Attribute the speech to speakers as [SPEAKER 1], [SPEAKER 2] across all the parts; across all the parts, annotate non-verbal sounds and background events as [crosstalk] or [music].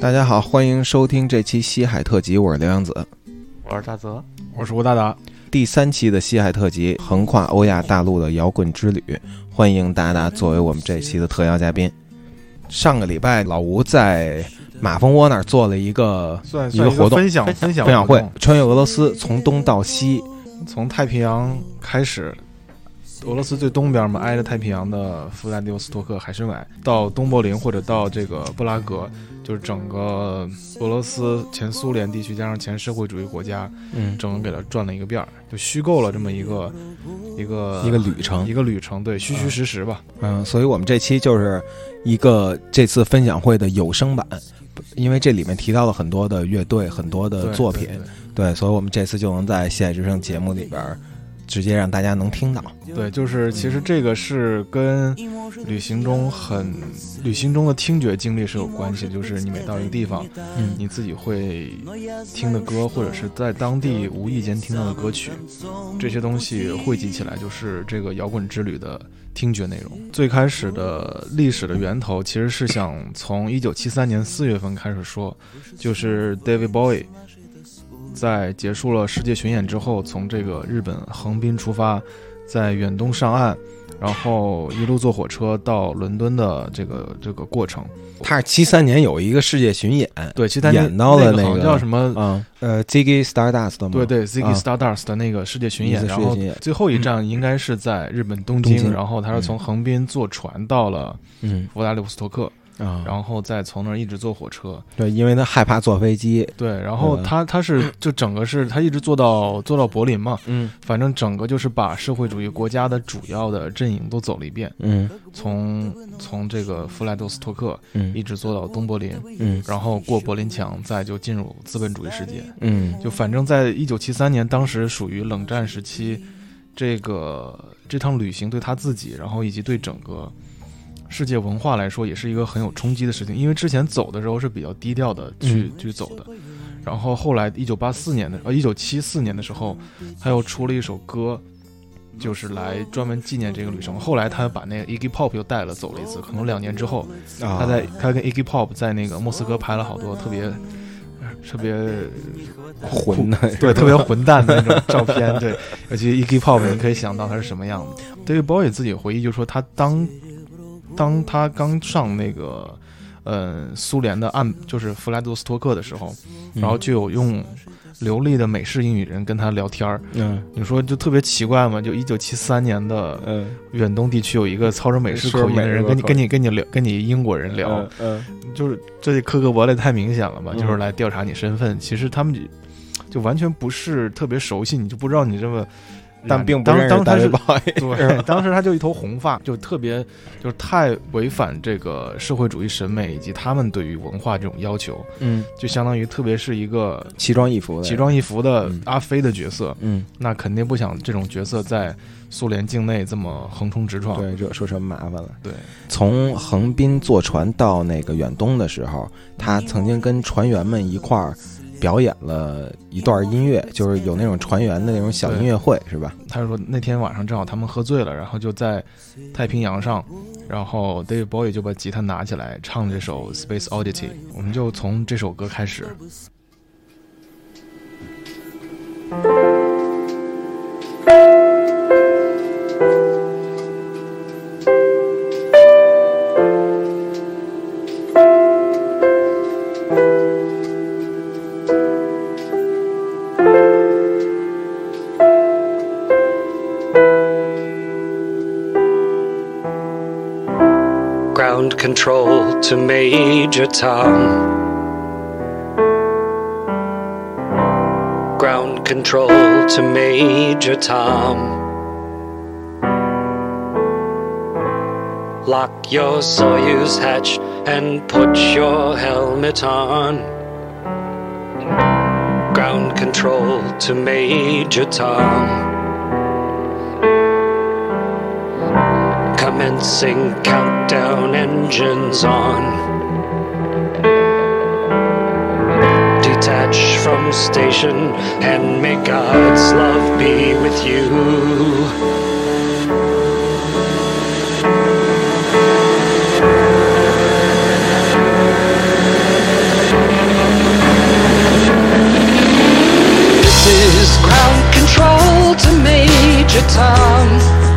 [SPEAKER 1] 大家好，欢迎收听这期西海特辑，我是刘洋子。
[SPEAKER 2] 我是大泽，
[SPEAKER 3] 我是吴大达。
[SPEAKER 1] 第三期的西海特辑，横跨欧亚大陆的摇滚之旅，欢迎达达作为我们这期的特邀嘉宾。上个礼拜，老吴在马蜂窝那儿做了一个
[SPEAKER 3] 算
[SPEAKER 1] 一个活动
[SPEAKER 3] 分享分享
[SPEAKER 1] 分享会，穿越俄罗斯，从东到西。
[SPEAKER 3] 从太平洋开始，俄罗斯最东边嘛，挨着太平洋的弗拉迪沃斯托克海参崴，到东柏林或者到这个布拉格，就是整个俄罗斯前苏联地区加上前社会主义国家，
[SPEAKER 1] 嗯，
[SPEAKER 3] 整个给它转了一个遍儿，就虚构了这么一个一个
[SPEAKER 1] 一个旅程
[SPEAKER 3] 一个旅程，对，虚虚实实吧。
[SPEAKER 1] 嗯，所以我们这期就是一个这次分享会的有声版，因为这里面提到了很多的乐队，很多的作品
[SPEAKER 3] 对，对。
[SPEAKER 1] 对，所以我们这次就能在《现实之声》节目里边儿直接让大家能听到。
[SPEAKER 3] 对，就是其实这个是跟旅行中很旅行中的听觉经历是有关系，就是你每到一个地方，
[SPEAKER 1] 嗯
[SPEAKER 3] 你自己会听的歌，或者是在当地无意间听到的歌曲，这些东西汇集起来，就是这个摇滚之旅的听觉内容。最开始的历史的源头，其实是想从一九七三年四月份开始说，就是 David Bowie 在结束了世界巡演之后，从这个日本横滨出发，在远东上岸，然后一路坐火车到伦敦的这个这个过程。
[SPEAKER 1] 他是七三年有一个世界巡演，
[SPEAKER 3] 对，七三年
[SPEAKER 1] 演到了
[SPEAKER 3] 那
[SPEAKER 1] 个
[SPEAKER 3] 像叫什么？
[SPEAKER 1] 嗯，呃，Ziggy Stardust 吗？
[SPEAKER 3] 对对，Ziggy
[SPEAKER 1] 啊
[SPEAKER 3] Stardust 的那个世界巡演，然后最后一站应该是在日本东京，然后他是从横滨坐船到了
[SPEAKER 1] 嗯
[SPEAKER 3] 弗拉迪沃斯托克，
[SPEAKER 1] 啊，
[SPEAKER 3] 然后再从那儿一直坐火车。
[SPEAKER 1] 对，因为他害怕坐飞机，
[SPEAKER 3] 对，然后
[SPEAKER 1] 对
[SPEAKER 3] 他他是就整个是他一直坐到坐到柏林嘛，
[SPEAKER 1] 嗯。
[SPEAKER 3] 反正整个就是把社会主义国家的主要的阵营都走了一遍，
[SPEAKER 1] 嗯。
[SPEAKER 3] 从从这个弗莱多斯托克
[SPEAKER 1] 嗯
[SPEAKER 3] 一直坐到东柏林，
[SPEAKER 1] 嗯
[SPEAKER 3] 然后过柏林墙，再就进入资本主义世界。
[SPEAKER 1] 嗯。
[SPEAKER 3] 就反正在一九七三年，当时属于冷战时期，这个这趟旅行对他自己，然后以及对整个世界文化来说，也是一个很有冲击的事情。因为之前走的时候是比较低调的去、去走的，然后后来一九八四年的呃一九七四年的时候，他又出了一首歌。就是来专门纪念这个旅程。后来他把那个 Iggy Pop 又带了走了一次，可能两年之后，
[SPEAKER 1] 啊，
[SPEAKER 3] 他在他跟 Iggy Pop 在那个莫斯科拍了好多特别呃特别
[SPEAKER 1] 混的，
[SPEAKER 3] 对，特别混蛋的那种照片，对，尤其 Iggy Pop，你可以想到他是什么样的。David Bowie 自己回忆就说，他当当他刚上那个呃苏联的岸，就是弗莱多斯托克的时候，然后就有用流利的美式英语人跟他聊天儿。
[SPEAKER 1] 嗯
[SPEAKER 3] 你说就特别奇怪嘛？就一九七三年的
[SPEAKER 1] 嗯
[SPEAKER 3] 远东地区有一个操着美式口音的人跟你跟你跟你聊，跟你英国人聊，
[SPEAKER 1] 嗯
[SPEAKER 3] 就是这科格勃的太明显了吧？
[SPEAKER 1] 嗯
[SPEAKER 3] 就是来调查你身份。其实他们就就完全不是特别熟悉，你就不知道你这么。
[SPEAKER 1] 但并不
[SPEAKER 3] 当
[SPEAKER 1] 认识
[SPEAKER 3] 当他是
[SPEAKER 1] David [laughs] Bowie
[SPEAKER 3] 对，当时他就一头红发，就特别就是太违反这个社会主义审美以及他们对于文化这种要求，
[SPEAKER 1] 嗯，
[SPEAKER 3] 就相当于特别是一个
[SPEAKER 1] 奇装异服的，
[SPEAKER 3] 奇装异服的
[SPEAKER 1] 嗯
[SPEAKER 3] 阿飞的角色，
[SPEAKER 1] 嗯，
[SPEAKER 3] 那肯定不想这种角色在苏联境内这么横冲直撞。
[SPEAKER 1] 对，惹出什么麻烦了？
[SPEAKER 3] 对
[SPEAKER 1] 从横滨坐船到那个远东的时候，他曾经跟船员们一块儿表演了一段音乐，就是有那种船员的那种小音乐会，是吧？
[SPEAKER 3] 他说那天晚上正好他们喝醉了，然后就在太平洋上，然后 David Bowie 就把吉他拿起来唱这首 Space Oddity，我们就从这首歌开始。
[SPEAKER 4] To Major Tom. Ground control to Major Tom. Lock your Soyuz hatch and put your helmet on. Ground control to Major Tom. dancing countdown engines on. Detach from station and may God's love be with you.
[SPEAKER 2] This is ground control to Major Tom.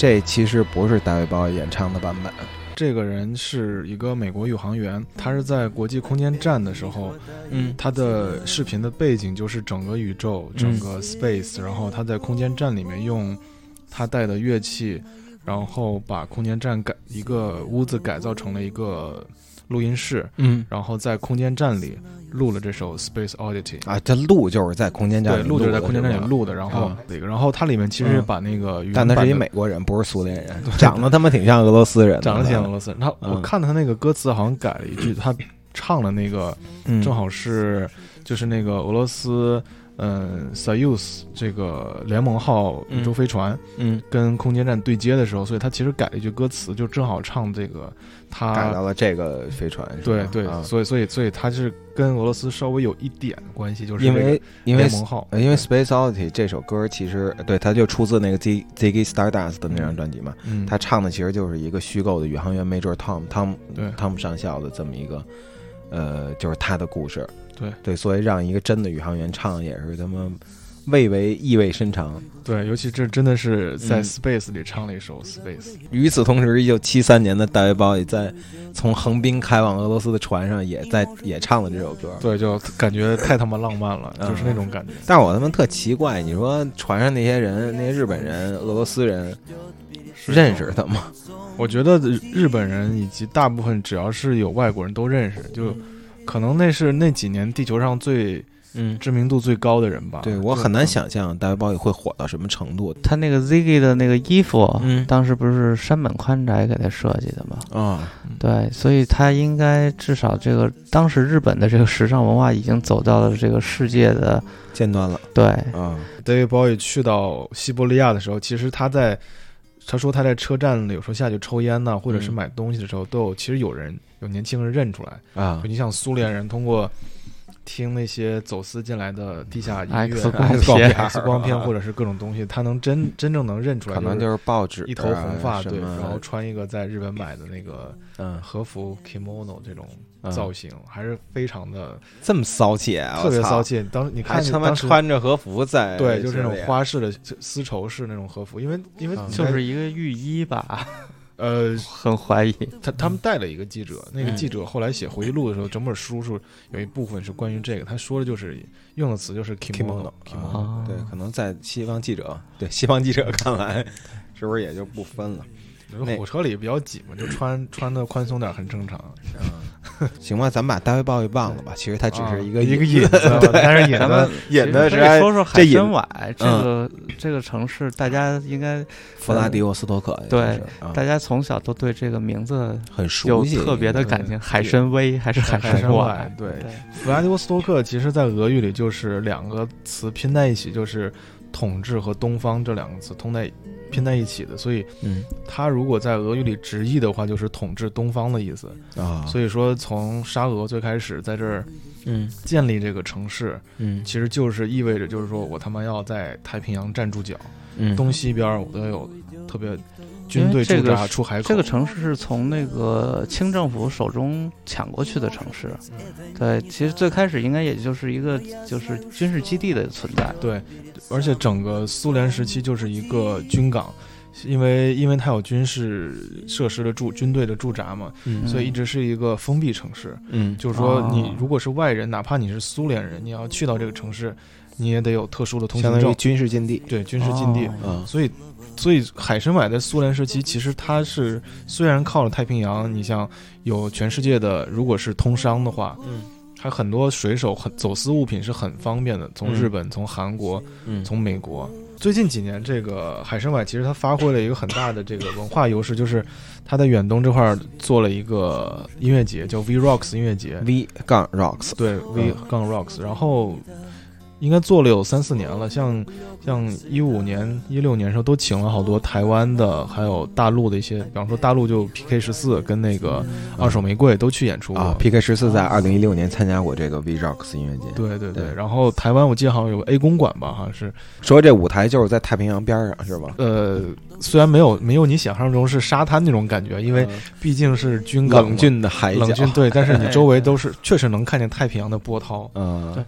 [SPEAKER 1] 这其实不是大卫鲍伊演唱的版本。
[SPEAKER 3] 这个人是一个美国宇航员，他是在国际空间站的时候，
[SPEAKER 1] 嗯。
[SPEAKER 3] 他的视频的背景就是整个宇宙，整个 space，、然后他在空间站里面用他带的乐器，然后把空间站改一个屋子改造成了一个录音室，
[SPEAKER 1] 嗯。
[SPEAKER 3] 然后在空间站里录了这首 Space Oddity。
[SPEAKER 1] 啊，这录就是在空间站，里
[SPEAKER 3] 录就是在
[SPEAKER 1] 的
[SPEAKER 3] 空间站里录的，然后然后它里面其实
[SPEAKER 1] 嗯。
[SPEAKER 3] 把那个语
[SPEAKER 1] 但他是一美国人，不是苏联人，[laughs] 长得他妈挺像俄罗斯人，
[SPEAKER 3] 长得挺像俄罗斯人。他我
[SPEAKER 1] 嗯
[SPEAKER 3] 看他那个歌词好像改了一句，他唱的那个
[SPEAKER 1] 嗯。
[SPEAKER 3] 正好是就是那个俄罗斯嗯 Soyuz 这个联盟号宇宙飞船
[SPEAKER 1] 嗯。
[SPEAKER 3] 跟空间站对接的时候，所以他其实改了一句歌词，就正好唱这个他改
[SPEAKER 1] 到了这个飞船，
[SPEAKER 3] 对对，
[SPEAKER 1] 啊。
[SPEAKER 3] 所以所以所以他是跟俄罗斯稍微有一点关系，就是
[SPEAKER 1] 因为因为
[SPEAKER 3] 联盟号，
[SPEAKER 1] 呃因为 Space Oddity 这首歌其实对，它就出自那个 Z Ziggy Stardust 的那张专辑嘛。
[SPEAKER 3] 嗯，
[SPEAKER 1] 他唱的其实就是一个虚构的宇航员 Major Tom 汤姆
[SPEAKER 3] 对。
[SPEAKER 1] 汤姆上校的这么一个，呃，就是他的故事。
[SPEAKER 3] 对
[SPEAKER 1] 对，所以让一个真的宇航员唱也是他妈蔚为意味深长。
[SPEAKER 3] 对，尤其这真的是在
[SPEAKER 1] 嗯
[SPEAKER 3] Space 里唱了一首 Space，
[SPEAKER 1] 与此同时，一九七三年的大卫鲍也在从横滨开往俄罗斯的船上也在也唱了这首歌。
[SPEAKER 3] 对，就感觉太他妈浪漫了，
[SPEAKER 1] 嗯
[SPEAKER 3] 就是那种感觉。
[SPEAKER 1] 但是我他妈特奇怪，你说船上那些人，那些日本人、俄罗斯人认识他吗？
[SPEAKER 3] 我觉得日本人以及大部分只要是有外国人都认识，就可能那是那几年地球上最
[SPEAKER 1] 嗯，
[SPEAKER 3] 知名度最高的人吧。
[SPEAKER 1] 对我很难想象大卫鲍伊会火到什么程度
[SPEAKER 5] 他那个 Ziggy 的那个衣服，
[SPEAKER 1] 嗯
[SPEAKER 5] 当时不是山本宽宅给他设计的吗？
[SPEAKER 1] 啊。
[SPEAKER 5] 对，所以他应该至少这个当时日本的这个时尚文化已经走到了这个世界的
[SPEAKER 1] 尖端了
[SPEAKER 5] 对，
[SPEAKER 1] 啊。
[SPEAKER 3] David Bowie 去到西伯利亚的时候，其实他在他说他在车站里有时候下去抽烟呐，或者是
[SPEAKER 1] 嗯
[SPEAKER 3] 买东西的时候，都有其实有人有年轻人认出来。
[SPEAKER 1] 啊。
[SPEAKER 3] 就你像苏联人通过听那些走私进来的地下音乐、
[SPEAKER 5] X 光片。
[SPEAKER 1] 片 [laughs]
[SPEAKER 3] X 光片或者是各种东西，他能真真正能认出来，
[SPEAKER 1] 可能就是报纸啊
[SPEAKER 3] 一头红发，对，然后穿一个在日本买的那个
[SPEAKER 1] 嗯。
[SPEAKER 3] 和服 kimono 这种
[SPEAKER 1] 嗯。
[SPEAKER 3] 造型，还是非常的
[SPEAKER 1] 这么骚气啊，
[SPEAKER 3] 特别骚，气。当时你看
[SPEAKER 1] 他
[SPEAKER 3] 们
[SPEAKER 1] 穿着和服在
[SPEAKER 3] 对，就是那种花式的丝绸式那种和服，因为因为
[SPEAKER 5] 就是一个浴衣吧，
[SPEAKER 3] 呃，
[SPEAKER 5] 很怀疑。
[SPEAKER 3] 他他们带了一个记者，那个
[SPEAKER 1] 嗯
[SPEAKER 3] 记者后来写回忆录的时候，整本书是有一部分是关于这个，他说的就是用的词就是
[SPEAKER 1] kimono 对，可能在西方记者对西方记者看来，是不是也就不分了？那
[SPEAKER 3] 火车里比较挤嘛，就穿穿的宽松点很正常。[laughs]
[SPEAKER 1] 行吧，咱们把大卫鲍伊忘了吧。其实他只是一个
[SPEAKER 3] 啊一个
[SPEAKER 1] 引
[SPEAKER 3] 引子，[laughs] 但是引
[SPEAKER 5] 咱们
[SPEAKER 3] 子
[SPEAKER 1] 引的是
[SPEAKER 5] 说说海参崴这个这个城市，大家应该
[SPEAKER 1] 弗拉迪沃斯托克，
[SPEAKER 5] 对大家从小都对这个名字
[SPEAKER 1] 很熟悉，
[SPEAKER 5] 特别的感情。
[SPEAKER 3] 嗯
[SPEAKER 5] 海参崴还是海
[SPEAKER 3] 海参
[SPEAKER 5] 崴
[SPEAKER 3] 崴？对弗拉迪沃斯托克，其实在俄语里就是两个词拼在一起，就是统治和东方这两个词通在拼在一起的，所以
[SPEAKER 1] 嗯。
[SPEAKER 3] 它如果在俄语里直译的话，就是统治东方的意思。
[SPEAKER 1] 啊，
[SPEAKER 3] 所以说，从沙俄最开始在这儿
[SPEAKER 1] 嗯。
[SPEAKER 3] 建立这个城市，
[SPEAKER 1] 嗯。
[SPEAKER 3] 其实就是意味着，就是说我他妈要在太平洋站住脚，
[SPEAKER 1] 嗯。
[SPEAKER 3] 东西边我都有特别军队驻扎出海口。
[SPEAKER 5] 这个城市是从那个清政府手中抢过去的城市，对，其实最开始应该也就是一个就是军事基地的存在，
[SPEAKER 3] 对，而且整个苏联时期就是一个军港，因为因为它有军事设施的驻军队的驻扎嘛，
[SPEAKER 1] 嗯
[SPEAKER 3] 所以一直是一个封闭城市。
[SPEAKER 1] 嗯
[SPEAKER 3] 就是说，你
[SPEAKER 5] 哦
[SPEAKER 3] 如果是外人，哪怕你是苏联人，你要去到这个城市，你也得有特殊的通行证
[SPEAKER 1] 相当于，军事禁地
[SPEAKER 3] 对军事禁地。
[SPEAKER 5] 哦
[SPEAKER 1] 啊，
[SPEAKER 3] 所以，所以海参崴在苏联时期，其实它是虽然靠了太平洋，你像有全世界的，如果是通商的话，
[SPEAKER 1] 嗯，
[SPEAKER 3] 还很多水手很走私物品是很方便的，从
[SPEAKER 1] 嗯
[SPEAKER 3] 日本、从韩国、
[SPEAKER 1] 嗯
[SPEAKER 3] 从美国。最近几年，这个海参崴其实它发挥了一个很大的这个文化优势，就是它在远东这块儿做了一个音乐节，叫 V Rocks 音乐节。
[SPEAKER 1] V 杠 Rocks
[SPEAKER 3] 对 V 杠 Rocks，然后应该做了有三四年了，像像一五年、一六年的时候都请了好多台湾的，还有大陆的一些，比方说大陆就 PK 十四跟那个二手玫瑰都去演出过。
[SPEAKER 1] 啊，PK 十四在二零一六年参加过这个 V Rocks 音乐节。
[SPEAKER 3] 对对对，
[SPEAKER 1] 对
[SPEAKER 3] 然后台湾我记得好像有个 A 公馆吧，好像是，
[SPEAKER 1] 说这舞台就是在太平洋边上，是吧？
[SPEAKER 3] 呃，虽然没有没有你想象中是沙滩那种感觉，因为毕竟是军港
[SPEAKER 1] 冷峻的海角，
[SPEAKER 3] 冷峻对，但是你 [laughs] 周围都是确实能看见太平洋的波涛。
[SPEAKER 1] 嗯
[SPEAKER 5] 对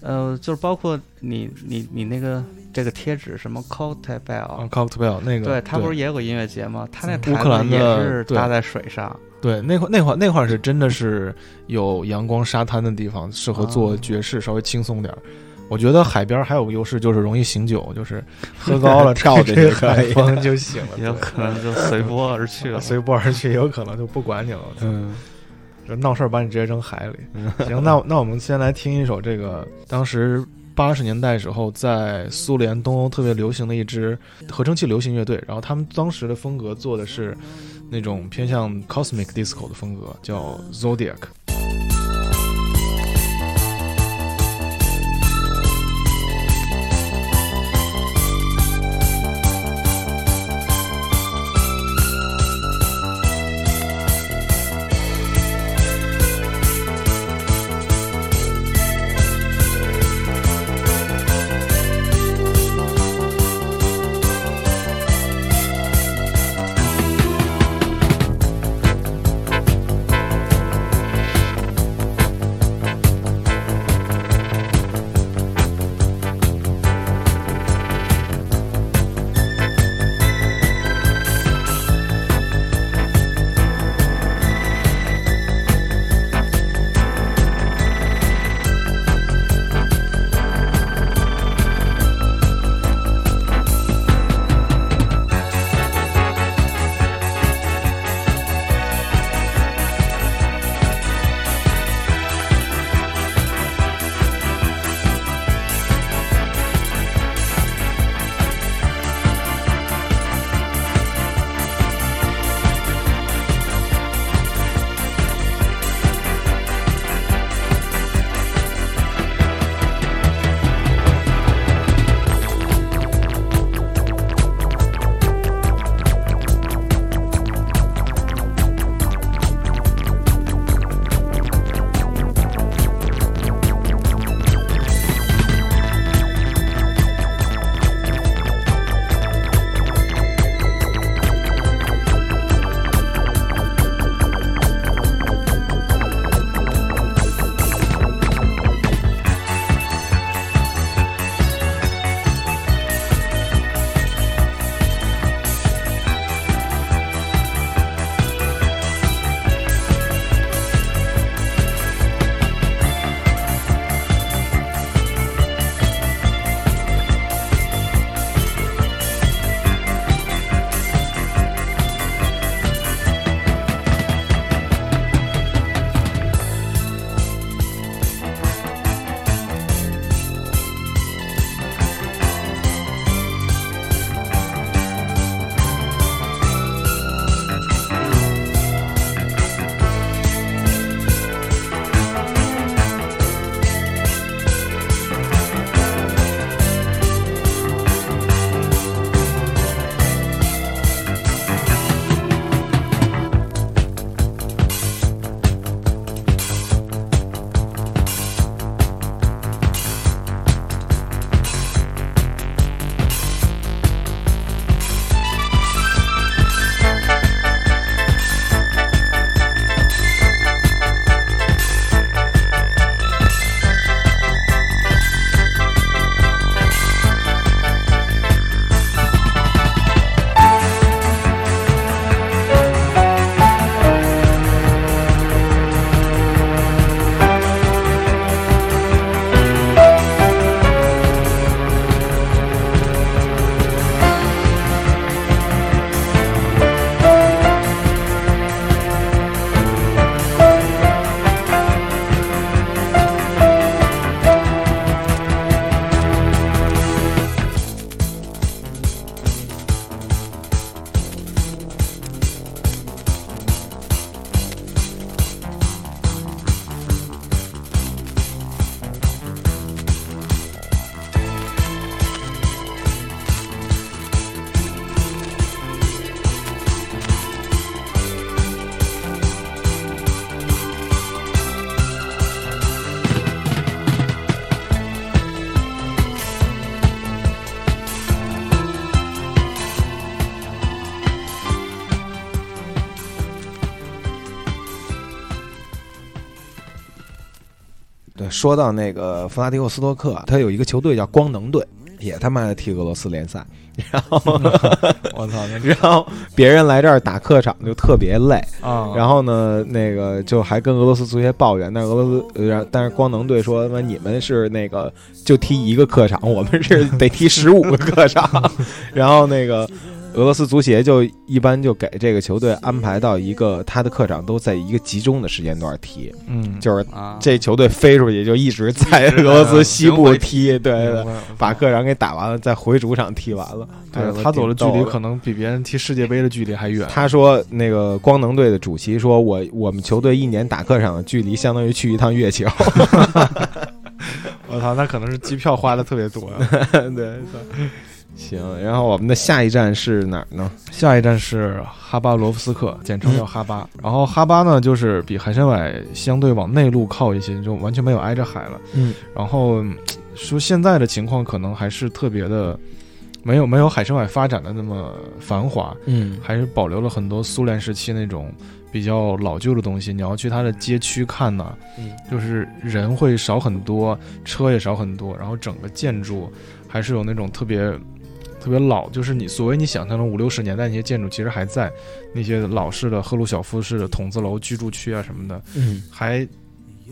[SPEAKER 5] 呃，就是包括你你你那个这个贴纸什么 Cocktail，、
[SPEAKER 3] 啊 Cocktail 那个，
[SPEAKER 5] 对他不是也有个音乐节吗？他那
[SPEAKER 3] 乌
[SPEAKER 5] 台
[SPEAKER 3] 克兰的
[SPEAKER 5] 是
[SPEAKER 3] 对
[SPEAKER 5] 搭在水上，
[SPEAKER 3] 对，那块那块那块是真的是有阳光沙滩的地方，适合做
[SPEAKER 5] 啊
[SPEAKER 3] 爵士，稍微轻松点儿。我觉得海边还有个优势就是容易醒酒，就是喝高了
[SPEAKER 1] 跳着去
[SPEAKER 3] 吹 [laughs]
[SPEAKER 1] 可以
[SPEAKER 3] 海风就醒了，
[SPEAKER 5] 也有可能就随波而去了。[laughs]
[SPEAKER 3] 随波而去，也有可能就不管你了。
[SPEAKER 1] 嗯
[SPEAKER 3] 这闹事儿把你直接扔海里。行，那那我们先来听一首这个当时八十年代时候在苏联东欧特别流行的一支合成器流行乐队，然后他们当时的风格做的是那种偏向 cosmic disco 的风格，叫 Zodiac。
[SPEAKER 1] 说到那个弗拉迪沃斯托克，他有一个球队叫光能队，也他妈的踢俄罗斯联赛。然后，[laughs]
[SPEAKER 3] 我操，那 [laughs]
[SPEAKER 1] 然后别人来这儿打客场就特别累，
[SPEAKER 3] 啊，
[SPEAKER 1] 然后呢，那个就还跟俄罗斯足协抱怨，但是俄罗斯，呃但是光能队说，他妈你们是那个就踢一个客场，我们是得踢十五个客场，[laughs] 然后那个俄罗斯足协就一般就给这个球队安排到一个他的客场都在一个集中的时间段踢，
[SPEAKER 3] 嗯，
[SPEAKER 1] 就是
[SPEAKER 5] 啊，
[SPEAKER 1] 这球队飞出去就一直在俄罗斯西部踢，对对，把客场给打完了，再回主场踢完了。哎
[SPEAKER 3] 对他走的距离可
[SPEAKER 1] 能。
[SPEAKER 3] 比别人踢世界杯的距离还远。
[SPEAKER 1] 他说：“那个光能队的主席说，我我们球队一年打客场的距离，相当于去一趟月球。[laughs]
[SPEAKER 3] 我操，那可能是机票花的特别多呀。[laughs]
[SPEAKER 1] 对，行。然后我们的下一站是哪儿呢？
[SPEAKER 3] 下一站是哈巴罗夫斯克，简称叫哈巴。然后哈巴呢，就是比海参崴相对往内陆靠一些，就完全没有挨着海了。
[SPEAKER 1] 嗯，
[SPEAKER 3] 然后嗯说现在的情况可能还是特别的，没有没有海参崴发展的那么繁华，
[SPEAKER 1] 嗯
[SPEAKER 3] 还是保留了很多苏联时期那种比较老旧的东西。你要去它的街区看呢，
[SPEAKER 1] 嗯
[SPEAKER 3] 就是人会少很多，车也少很多，然后整个建筑还是有那种特别特别老，就是你所谓你想象中五六十年代那些建筑其实还在，那些老式的赫鲁晓夫式的筒子楼居住区啊什么的，
[SPEAKER 1] 嗯
[SPEAKER 3] 还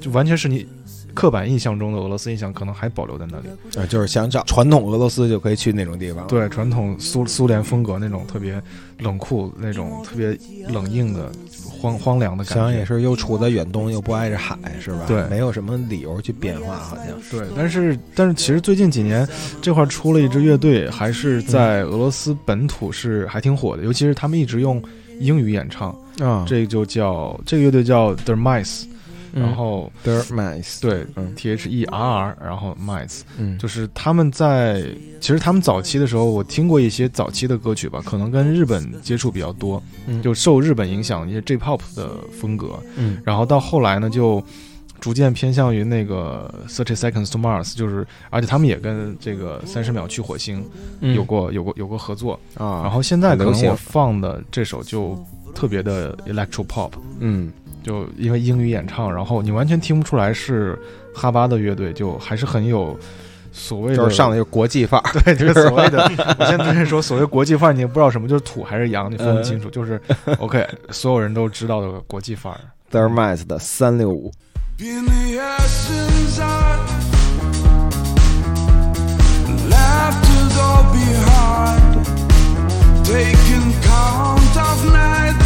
[SPEAKER 3] 就完全是你刻板印象中的俄罗斯印象，可能还保留在那里。
[SPEAKER 1] 啊，就是想找传统俄罗斯就可以去那种地方。，
[SPEAKER 3] 对，传统苏苏联风格那种特别冷酷、那种特别冷硬的荒荒凉的感觉。
[SPEAKER 1] 想想也是又处在远东，又不挨着海，是吧？
[SPEAKER 3] 对
[SPEAKER 1] 没有什么理由去变化，好像。
[SPEAKER 3] 对，但是但是其实最近几年这块出了一支乐队，还是在俄罗斯本土是还挺火的，尤其是他们一直用英语演唱，
[SPEAKER 1] 啊
[SPEAKER 3] 这个就叫这个乐队叫 The Mice，、然
[SPEAKER 1] 然
[SPEAKER 3] 后
[SPEAKER 1] The Mice，
[SPEAKER 3] 对
[SPEAKER 1] 嗯
[SPEAKER 3] T H E R R，然后 Mice，
[SPEAKER 1] 嗯，
[SPEAKER 3] 就是他们在其实他们早期的时候，我听过一些早期的歌曲吧，可能跟日本接触比较多，
[SPEAKER 1] 嗯。
[SPEAKER 3] 就受日本影响一些 J-pop 的风格，
[SPEAKER 1] 嗯。
[SPEAKER 3] 然后到后来呢，就逐渐偏向于那个 Thirty Seconds to Mars，就是而且他们也跟这个三十秒去火星有过有过有过合作，
[SPEAKER 1] 啊，
[SPEAKER 3] 然后现在可
[SPEAKER 1] 很流行
[SPEAKER 3] 能我放的这首就特别的 electro pop，
[SPEAKER 1] 嗯
[SPEAKER 3] 就因为英语演唱，然后你完全听不出来是哈巴的乐队，就还是很有所谓的
[SPEAKER 1] 就是上了一个国际范儿。[laughs]
[SPEAKER 3] 对就是所谓的，[laughs] 我现在说所谓国际范儿，你也不知道什么就是土还是洋，你分不清楚，[laughs] 就是 OK，所有人都知道的国际范儿。
[SPEAKER 1] The Mice 的三六五。
[SPEAKER 6] In the essence of laughter's all behind, taking count of nights.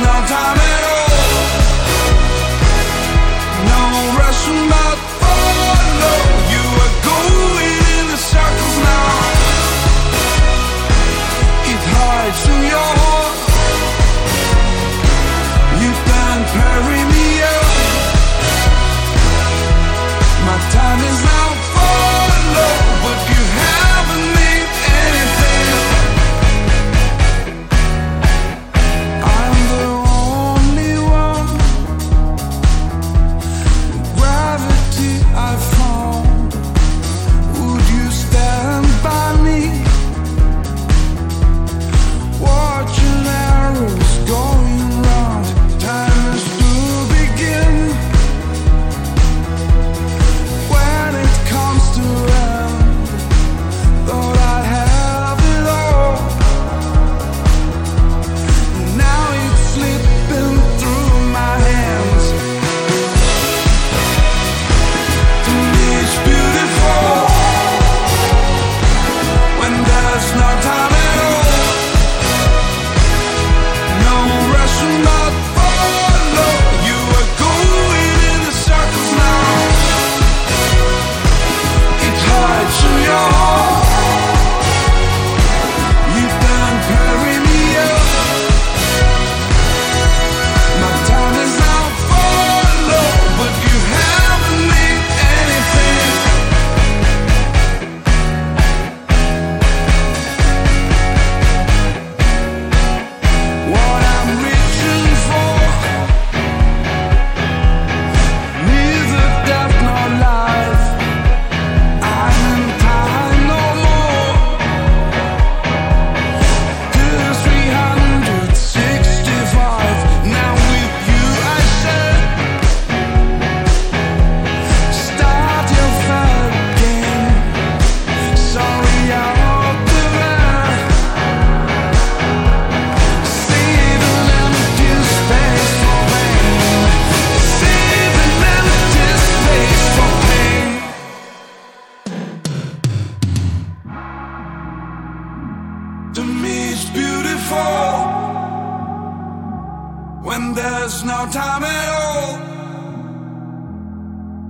[SPEAKER 6] no
[SPEAKER 7] time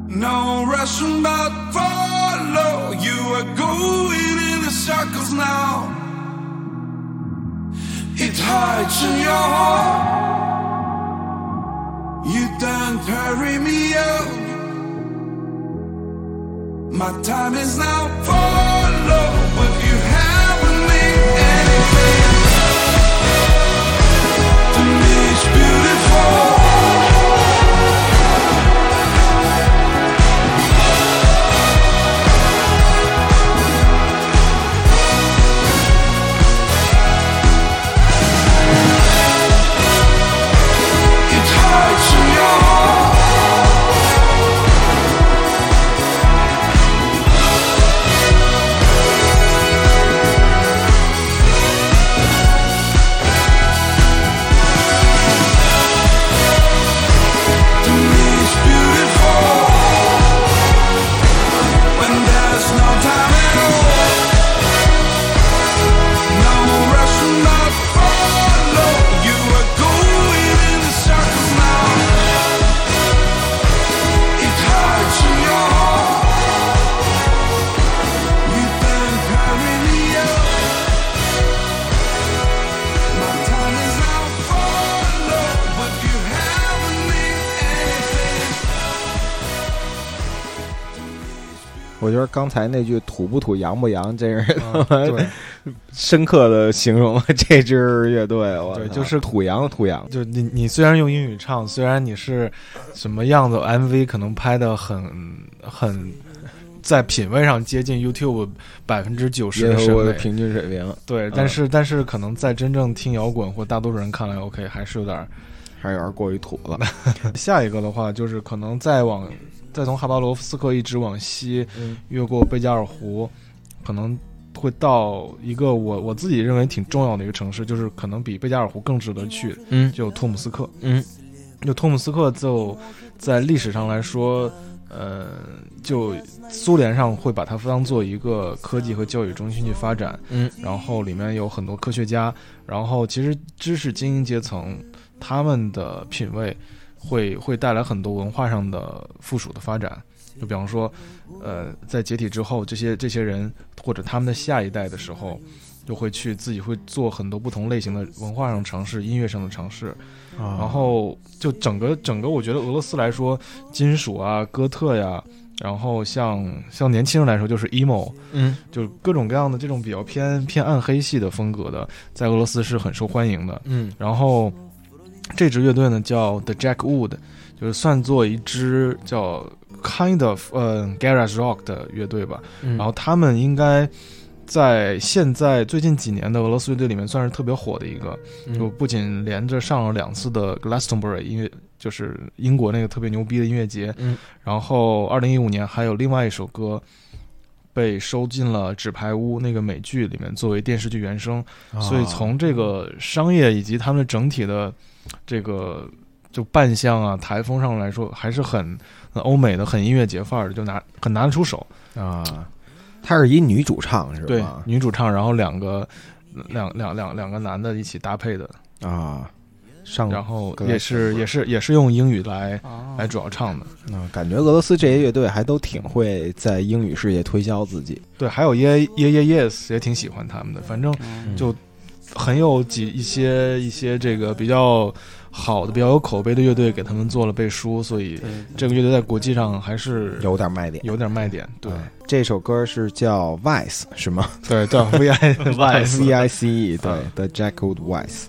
[SPEAKER 7] No rushing but follow. You are going in the circles now. It hides in your heart. You don't hurry me out. My time is now. Follow,
[SPEAKER 1] 我觉得刚才那句“土不土，洋不洋”，这是
[SPEAKER 3] 对，[laughs]
[SPEAKER 1] 深刻的形容了这支乐队。我
[SPEAKER 3] 对就是
[SPEAKER 1] 土洋土洋。
[SPEAKER 3] 就你你虽然用英语唱，虽然你是什么样子 MV 可能拍的很很在品味上接近 YouTube 百分之九十的
[SPEAKER 1] 我的平均水平，
[SPEAKER 3] 对，但是但是可能在真正听摇滚或大多数人看来，OK 还是有点儿。
[SPEAKER 1] 还是有点过于土了。[laughs]
[SPEAKER 3] 下一个的话就是可能再往再从哈巴罗夫斯克一直往西，
[SPEAKER 1] 嗯。
[SPEAKER 3] 越过贝加尔湖，可能会到一个我我自己认为挺重要的一个城市，就是可能比贝加尔湖更值得去，
[SPEAKER 1] 嗯。
[SPEAKER 3] 就托姆斯克。
[SPEAKER 1] 嗯。
[SPEAKER 3] 就托姆斯克就在历史上来说，呃，就苏联上会把它当做一个科技和教育中心去发展，
[SPEAKER 1] 嗯，
[SPEAKER 3] 然后里面有很多科学家，然后其实知识精英阶层他们的品味会会带来很多文化上的附属的发展，就比方说，呃，在解体之后，这些这些人或者他们的下一代的时候。就会去自己会做很多不同类型的文化上尝试、音乐上的尝试，
[SPEAKER 1] 然
[SPEAKER 3] 然后就整个整个，我觉得俄罗斯来说，金属啊、哥特呀，然后像像年轻人来说就是 emo，
[SPEAKER 1] 嗯
[SPEAKER 3] 就各种各样的这种比较偏偏暗黑系的风格的，在俄罗斯是很受欢迎的。
[SPEAKER 1] 嗯
[SPEAKER 3] 然后 [clears throat] 这支乐队呢叫 The Jack Wood，就是算作一支叫 kind of 呃 garage rock 的乐队吧。
[SPEAKER 1] 嗯，
[SPEAKER 3] 然后他们应该在现在最近几年的俄罗斯乐队里面算是特别火的一个，
[SPEAKER 1] 嗯
[SPEAKER 3] 就不仅连着上了两次的 Glastonbury 音乐，就是英国那个特别牛逼的音乐节，
[SPEAKER 1] 嗯，
[SPEAKER 3] 然后二零一五年还有另外一首歌。被收进了《纸牌屋》那个美剧里面作为电视剧原声，
[SPEAKER 1] 啊
[SPEAKER 3] 所以从这个商业以及他们整体的这个就扮相啊、台风上来说，还是很很欧美的、很音乐节范儿的，就拿很拿得出手。
[SPEAKER 1] 啊，她是一女主唱是
[SPEAKER 3] 对
[SPEAKER 1] 吧？，
[SPEAKER 3] 女主唱，然后两个两两两两个男的一起搭配的，
[SPEAKER 1] 啊，上
[SPEAKER 3] 然后也是也是也是用英语来
[SPEAKER 5] 哦
[SPEAKER 3] 来主要唱的。
[SPEAKER 1] 嗯，感觉俄罗斯这些乐队还都挺会在英语世界推销自己。
[SPEAKER 3] 对，还有耶耶耶 yes 也挺喜欢他们的，反正
[SPEAKER 5] 嗯
[SPEAKER 3] 就很有几一些一些这个比较好的、比较有口碑的乐队给他们做了背书，所以这个乐队在国际上还是
[SPEAKER 1] 有点卖点。
[SPEAKER 3] 有点卖点。对
[SPEAKER 1] 啊这首歌是叫 Vice 是吗
[SPEAKER 3] 对，叫 [laughs] [laughs] V I
[SPEAKER 1] Vice？V I C E 对
[SPEAKER 3] 啊
[SPEAKER 1] ，The Jackwood Vice。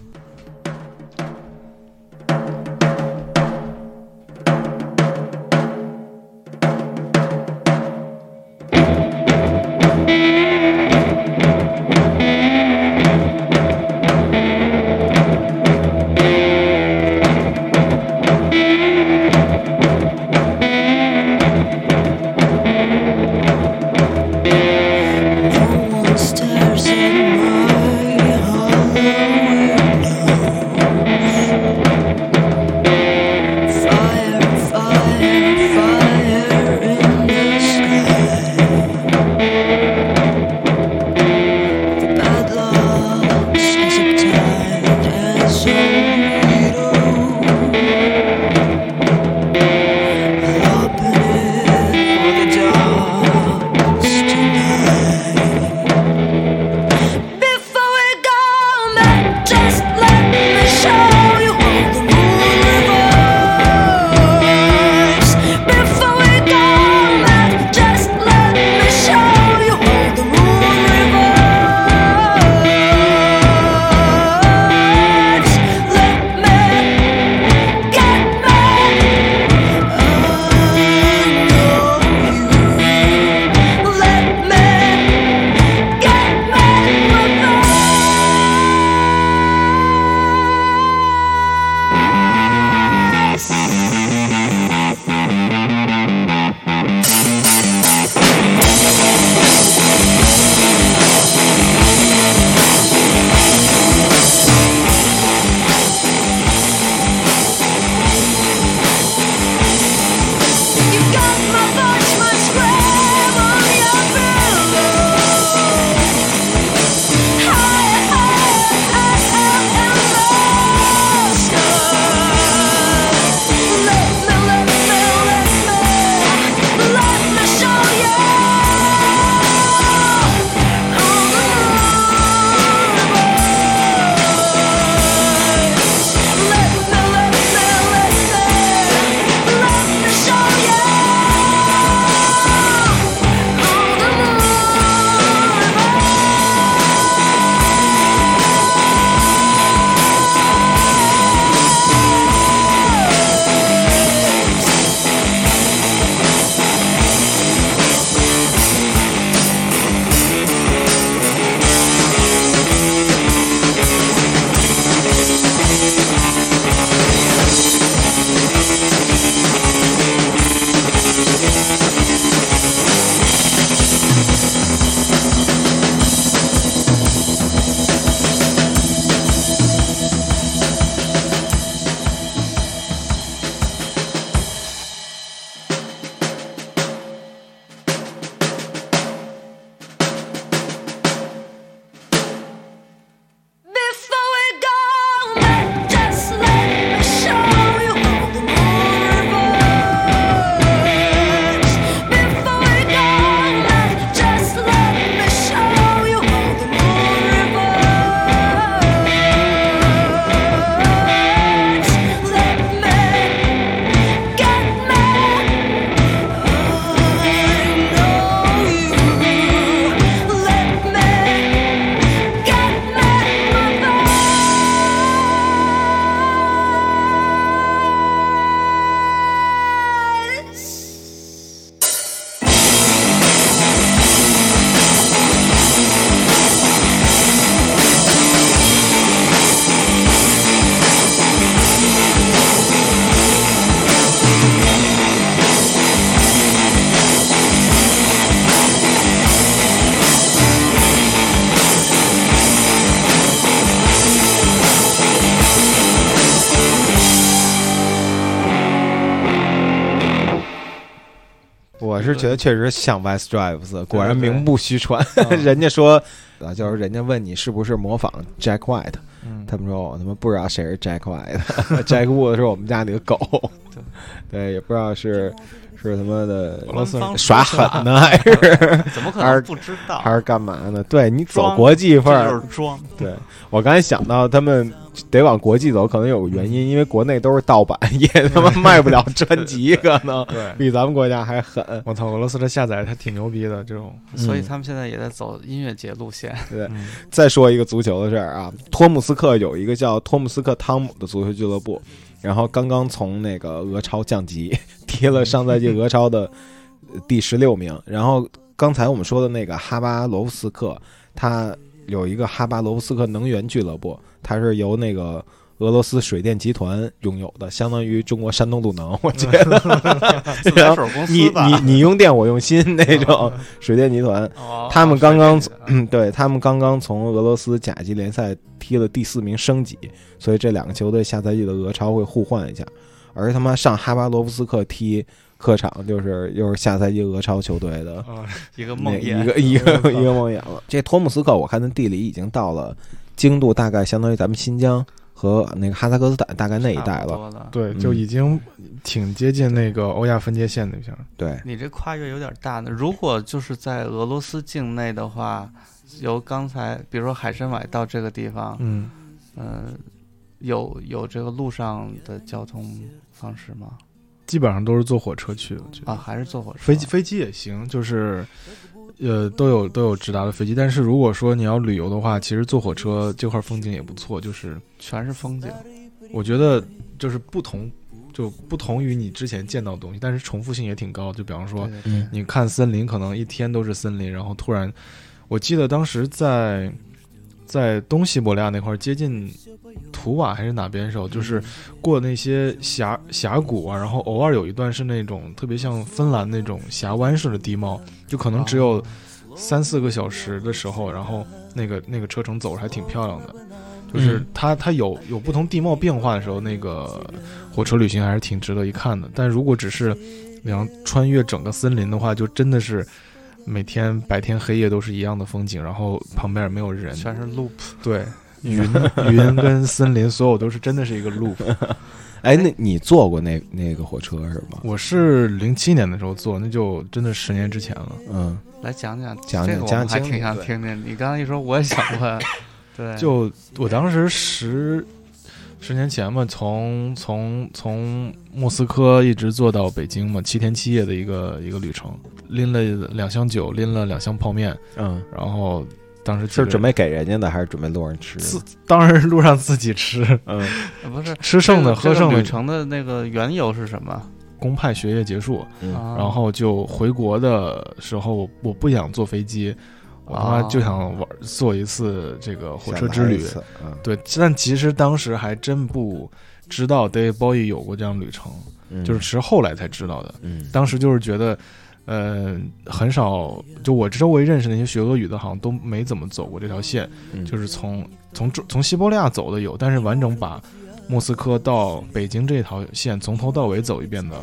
[SPEAKER 1] 觉得确实像 West Drives，果然名不虚传。[laughs]
[SPEAKER 3] 嗯。
[SPEAKER 1] 人家说啊，就是人家问你是不是模仿 Jack White，
[SPEAKER 3] 嗯，
[SPEAKER 1] 他们说我他妈不知道谁是 Jack White，Jack [laughs] Wood 是我们家里的狗，对，也不知道是是他妈的
[SPEAKER 3] 俄罗斯人
[SPEAKER 1] 耍狠呢，[laughs] 还是？
[SPEAKER 5] 怎么可能不知道？
[SPEAKER 1] 还是干嘛呢？对你走国际范儿
[SPEAKER 5] 就，是装。
[SPEAKER 1] 对我刚才想到他们得往国际走，可能有个原因，因为国内都是盗版，也他妈卖不了 [laughs] 专辑，可能，比咱们国家还狠。
[SPEAKER 3] 我操，俄罗斯这下载还挺牛逼的，这种，
[SPEAKER 5] 所以他们现在也在走音乐节路线。
[SPEAKER 1] 对，
[SPEAKER 3] 嗯
[SPEAKER 1] 再说一个足球的事儿啊，托姆斯克有一个叫托姆斯克汤姆的足球俱乐部，然后刚刚从那个俄超降级，踢了上赛季俄超的呃第十六名。然后刚才我们说的那个哈巴罗夫斯克，他有一个哈巴罗夫斯克能源俱乐部，它是由那个。俄罗斯水电集团拥有的，相当于中国山东鲁能，我觉 [laughs] 得。你？你你用电，我用心那种水电集团。
[SPEAKER 5] 哦
[SPEAKER 1] 他们刚刚对他们刚刚从俄罗斯甲级联赛踢了第四名升级，所以这两个球队下赛季的俄超会互换一下。而他妈上哈巴罗夫斯克踢客场，就是又是下赛季俄超球队的
[SPEAKER 3] 啊，
[SPEAKER 5] 一个梦魇，一
[SPEAKER 1] 个一个 [laughs] 一个梦魇了。这托姆斯克，我看他地理已经到了经度，大概相当于咱们新疆和那个哈萨克斯坦大概那一带了。
[SPEAKER 3] 对，
[SPEAKER 1] 嗯
[SPEAKER 3] 就已经挺接近那个欧亚分界线那边儿。
[SPEAKER 1] 对，
[SPEAKER 5] 你这跨越有点大呢。如果就是在俄罗斯境内的话，由刚才比如说海参崴到这个地方，
[SPEAKER 3] 嗯，
[SPEAKER 5] 嗯、有有这个路上的交通方式吗？
[SPEAKER 3] 基本上都是坐火车去，我觉得
[SPEAKER 5] 啊，还是坐火车？
[SPEAKER 3] 飞机飞机也行，就是呃都有都有直达的飞机。但是如果说你要旅游的话，其实坐火车这块风景也不错，就是
[SPEAKER 5] 全是风景。
[SPEAKER 3] 我觉得就是不同。就不同于你之前见到的东西，但是重复性也挺高。就比方说，你看森林，可能一天都是森林，然后突然，我记得当时在在东西伯利亚那块儿接近图瓦还是哪边的时候，就是过那些峡峡谷啊，然后偶尔有一段是那种特别像芬兰那种峡湾式的地貌，就可能只有三四个小时的时候，然后那个那个车程走着还挺漂亮的。就是
[SPEAKER 1] 嗯
[SPEAKER 3] 它它有有不同地貌变化的时候，那个火车旅行还是挺值得一看的。但如果只是你要穿越整个森林的话，就真的是每天白天黑夜都是一样的风景，然后旁边也没有人，
[SPEAKER 5] 全是 loop。
[SPEAKER 3] 对 [laughs] 云云跟森林所有都是真的是一个 loop。
[SPEAKER 1] 哎，那你坐过那那个火车是吗？
[SPEAKER 3] 我是零七年的时候坐，那就真的十年之前了。
[SPEAKER 1] 嗯，
[SPEAKER 5] 来讲讲
[SPEAKER 1] 讲讲
[SPEAKER 5] 这个，我
[SPEAKER 1] 讲讲
[SPEAKER 5] 们还挺想
[SPEAKER 1] 对
[SPEAKER 5] 听听。你刚刚一说，我也想过。[laughs] 对，
[SPEAKER 3] 就我当时十十年前嘛，从从从莫斯科一直坐到北京嘛，七天七夜的一个一个旅程，拎了两箱酒，拎了两箱泡面，
[SPEAKER 1] 嗯，
[SPEAKER 3] 然后当时
[SPEAKER 1] 是准
[SPEAKER 3] 备
[SPEAKER 1] 备给人家的还是准备路上吃？
[SPEAKER 3] 自当然是路上自己吃，
[SPEAKER 1] 嗯
[SPEAKER 5] 呃不是
[SPEAKER 3] 吃剩的喝剩的。
[SPEAKER 5] 旅程的那个缘由是什么？
[SPEAKER 3] 公派学业结束，然后就回国的时候，我不想坐飞机，我他妈就想玩做一次这个火车之旅。对，但其实当时还真不知道 David Bowie 有过这样旅程，
[SPEAKER 1] 嗯，
[SPEAKER 3] 就是其实后来才知道的。
[SPEAKER 1] 嗯，
[SPEAKER 3] 当时就是觉得，呃，很少，就我周围认识那些学俄语的，好像都没怎么走过这条线。
[SPEAKER 1] 嗯
[SPEAKER 3] 就是从从从西伯利亚走的有，但是完整把莫斯科到北京这条线从头到尾走一遍的，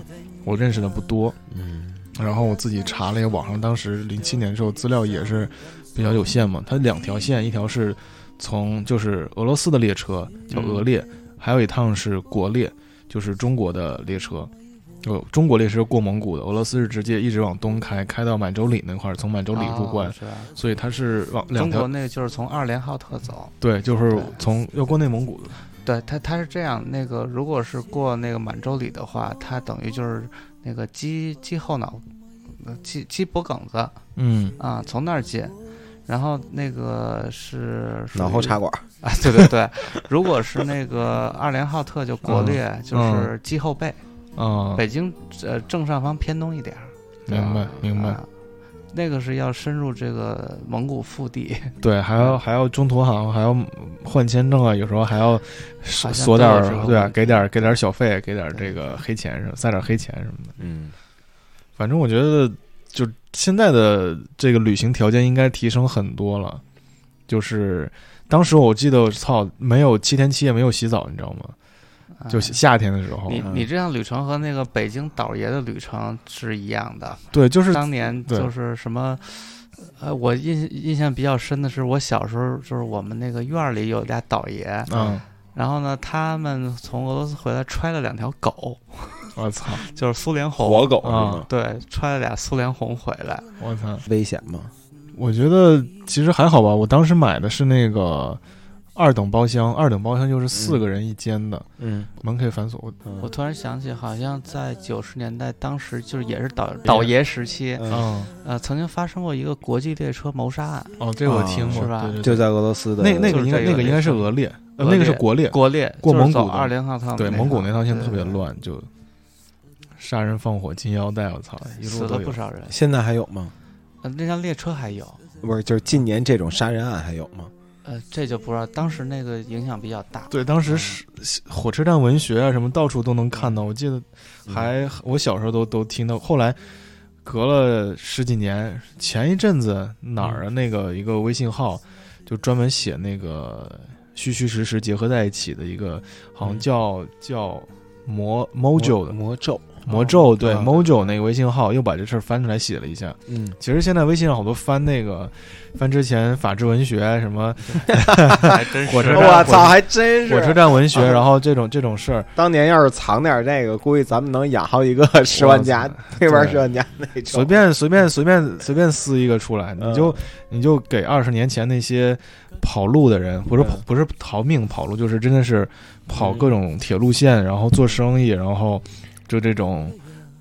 [SPEAKER 3] 我认识的不多。
[SPEAKER 1] 嗯
[SPEAKER 3] 然后我自己查了一下网上，当时零七年的时候资料也是比较有限嘛。它两条线，一条是从就是俄罗斯的列车叫俄列，还有一趟是国列，就是中国的列车。就中国列车过蒙古的，俄罗斯是直接一直往东开，开到满洲里那块儿，从满洲里入关？所以它是往两条
[SPEAKER 5] 中国那个就是从二连浩特走，
[SPEAKER 3] 对，就是从要过内蒙古的。
[SPEAKER 5] 对它它是这样，那个如果是过那个满洲里的话，它等于就是那个鸡鸡后脑，呃鸡鸡脖梗子
[SPEAKER 3] 嗯，
[SPEAKER 5] 啊，从那儿进。然后那个是
[SPEAKER 1] 脑后插管，
[SPEAKER 5] 啊，对对对，如果是那个二连浩特就国略，
[SPEAKER 3] 嗯
[SPEAKER 5] 就是鸡后背，
[SPEAKER 3] 嗯，
[SPEAKER 5] 北京呃正上方偏东一点儿，
[SPEAKER 3] 明白明白。
[SPEAKER 5] 啊那个是要深入这个蒙古腹地，[laughs]
[SPEAKER 3] 对，还要还要中途好像还要换签证啊，有时候还要索
[SPEAKER 5] 好像
[SPEAKER 3] 索点儿，对啊，给点儿给点儿小费，给点儿这个黑钱什么，塞点儿黑钱什么的。
[SPEAKER 1] 嗯
[SPEAKER 3] 反正我觉得，就现在的这个旅行条件应该提升很多了。就是当时我记得，操，没有七天七夜没有洗澡，你知道吗？就夏天的时候。
[SPEAKER 5] 你
[SPEAKER 1] 嗯
[SPEAKER 5] 你这样旅程和那个北京倒爷的旅程是一样的，
[SPEAKER 3] 对，就是
[SPEAKER 5] 当年就是什么。呃，我印印象比较深的是，我小时候就是我们那个院儿里有俩倒爷，
[SPEAKER 3] 嗯，
[SPEAKER 5] 然后呢，他们从俄罗斯回来揣了两条狗，[laughs]
[SPEAKER 3] 我操
[SPEAKER 5] 就是苏联红
[SPEAKER 1] 活狗是
[SPEAKER 3] 啊
[SPEAKER 1] 吗？
[SPEAKER 5] 对，揣了俩苏联红回来。
[SPEAKER 3] 我操！
[SPEAKER 1] 危险吗？
[SPEAKER 3] 我觉得其实还好吧。我当时买的是那个二等包厢，二等包厢就是四个人一间的，
[SPEAKER 1] 嗯，
[SPEAKER 3] 门可以反锁。我
[SPEAKER 5] 我突然想起，好像在九十年代，当时就是也是倒倒爷时期，
[SPEAKER 1] 嗯。
[SPEAKER 3] 嗯，
[SPEAKER 5] 呃，曾经发生过一个国际列车谋杀案，
[SPEAKER 3] 哦，这个我听过，
[SPEAKER 5] 是吧？
[SPEAKER 1] 就在俄罗斯的
[SPEAKER 3] 那那个应该那个应该是俄列，呃，那个是国列，
[SPEAKER 5] 国列
[SPEAKER 3] 过蒙古
[SPEAKER 5] 二连号趟，
[SPEAKER 3] 对，蒙古那趟线特别，乱，就杀人放火金腰带，我操，一
[SPEAKER 5] 死了不少人。
[SPEAKER 1] 现在还有吗？
[SPEAKER 5] 呃，那辆列车还有，
[SPEAKER 1] 不是，就是近年这种杀人案还有吗？
[SPEAKER 5] 呃，这就不知道，当时那个影响比较大。
[SPEAKER 3] 对，当时是火车站文学啊，什么到处都能看到。我记得还我小时候都都听到，后来隔了十几年，前一阵子哪儿啊？那个一个微信号就专门写那个虚虚实实结合在一起的一个，好像叫叫魔 Mojo 的
[SPEAKER 1] 魔咒，
[SPEAKER 3] 魔咒，对
[SPEAKER 1] 啊
[SPEAKER 3] Mojo 那个微信号又把这事儿翻出来写了一下。
[SPEAKER 1] 嗯，
[SPEAKER 3] 其实现在微信上好多翻那个翻之前法制文学什么 [laughs]
[SPEAKER 5] 还真 [laughs] 是
[SPEAKER 3] 火车站
[SPEAKER 1] 我操，还真是
[SPEAKER 3] 火车站文学，
[SPEAKER 1] 啊
[SPEAKER 3] 然后这种这种事儿。
[SPEAKER 1] 当年要是藏点这个，估计咱们能养好一个十万加那边十万加那种。
[SPEAKER 3] 随便随便随便随便撕一个出来，
[SPEAKER 1] 嗯
[SPEAKER 3] 你就你就给二十年前那些跑路的人，不是
[SPEAKER 1] 嗯
[SPEAKER 3] 不是逃命跑路，就是真的是跑各种铁路线，然后做生意，然后就这种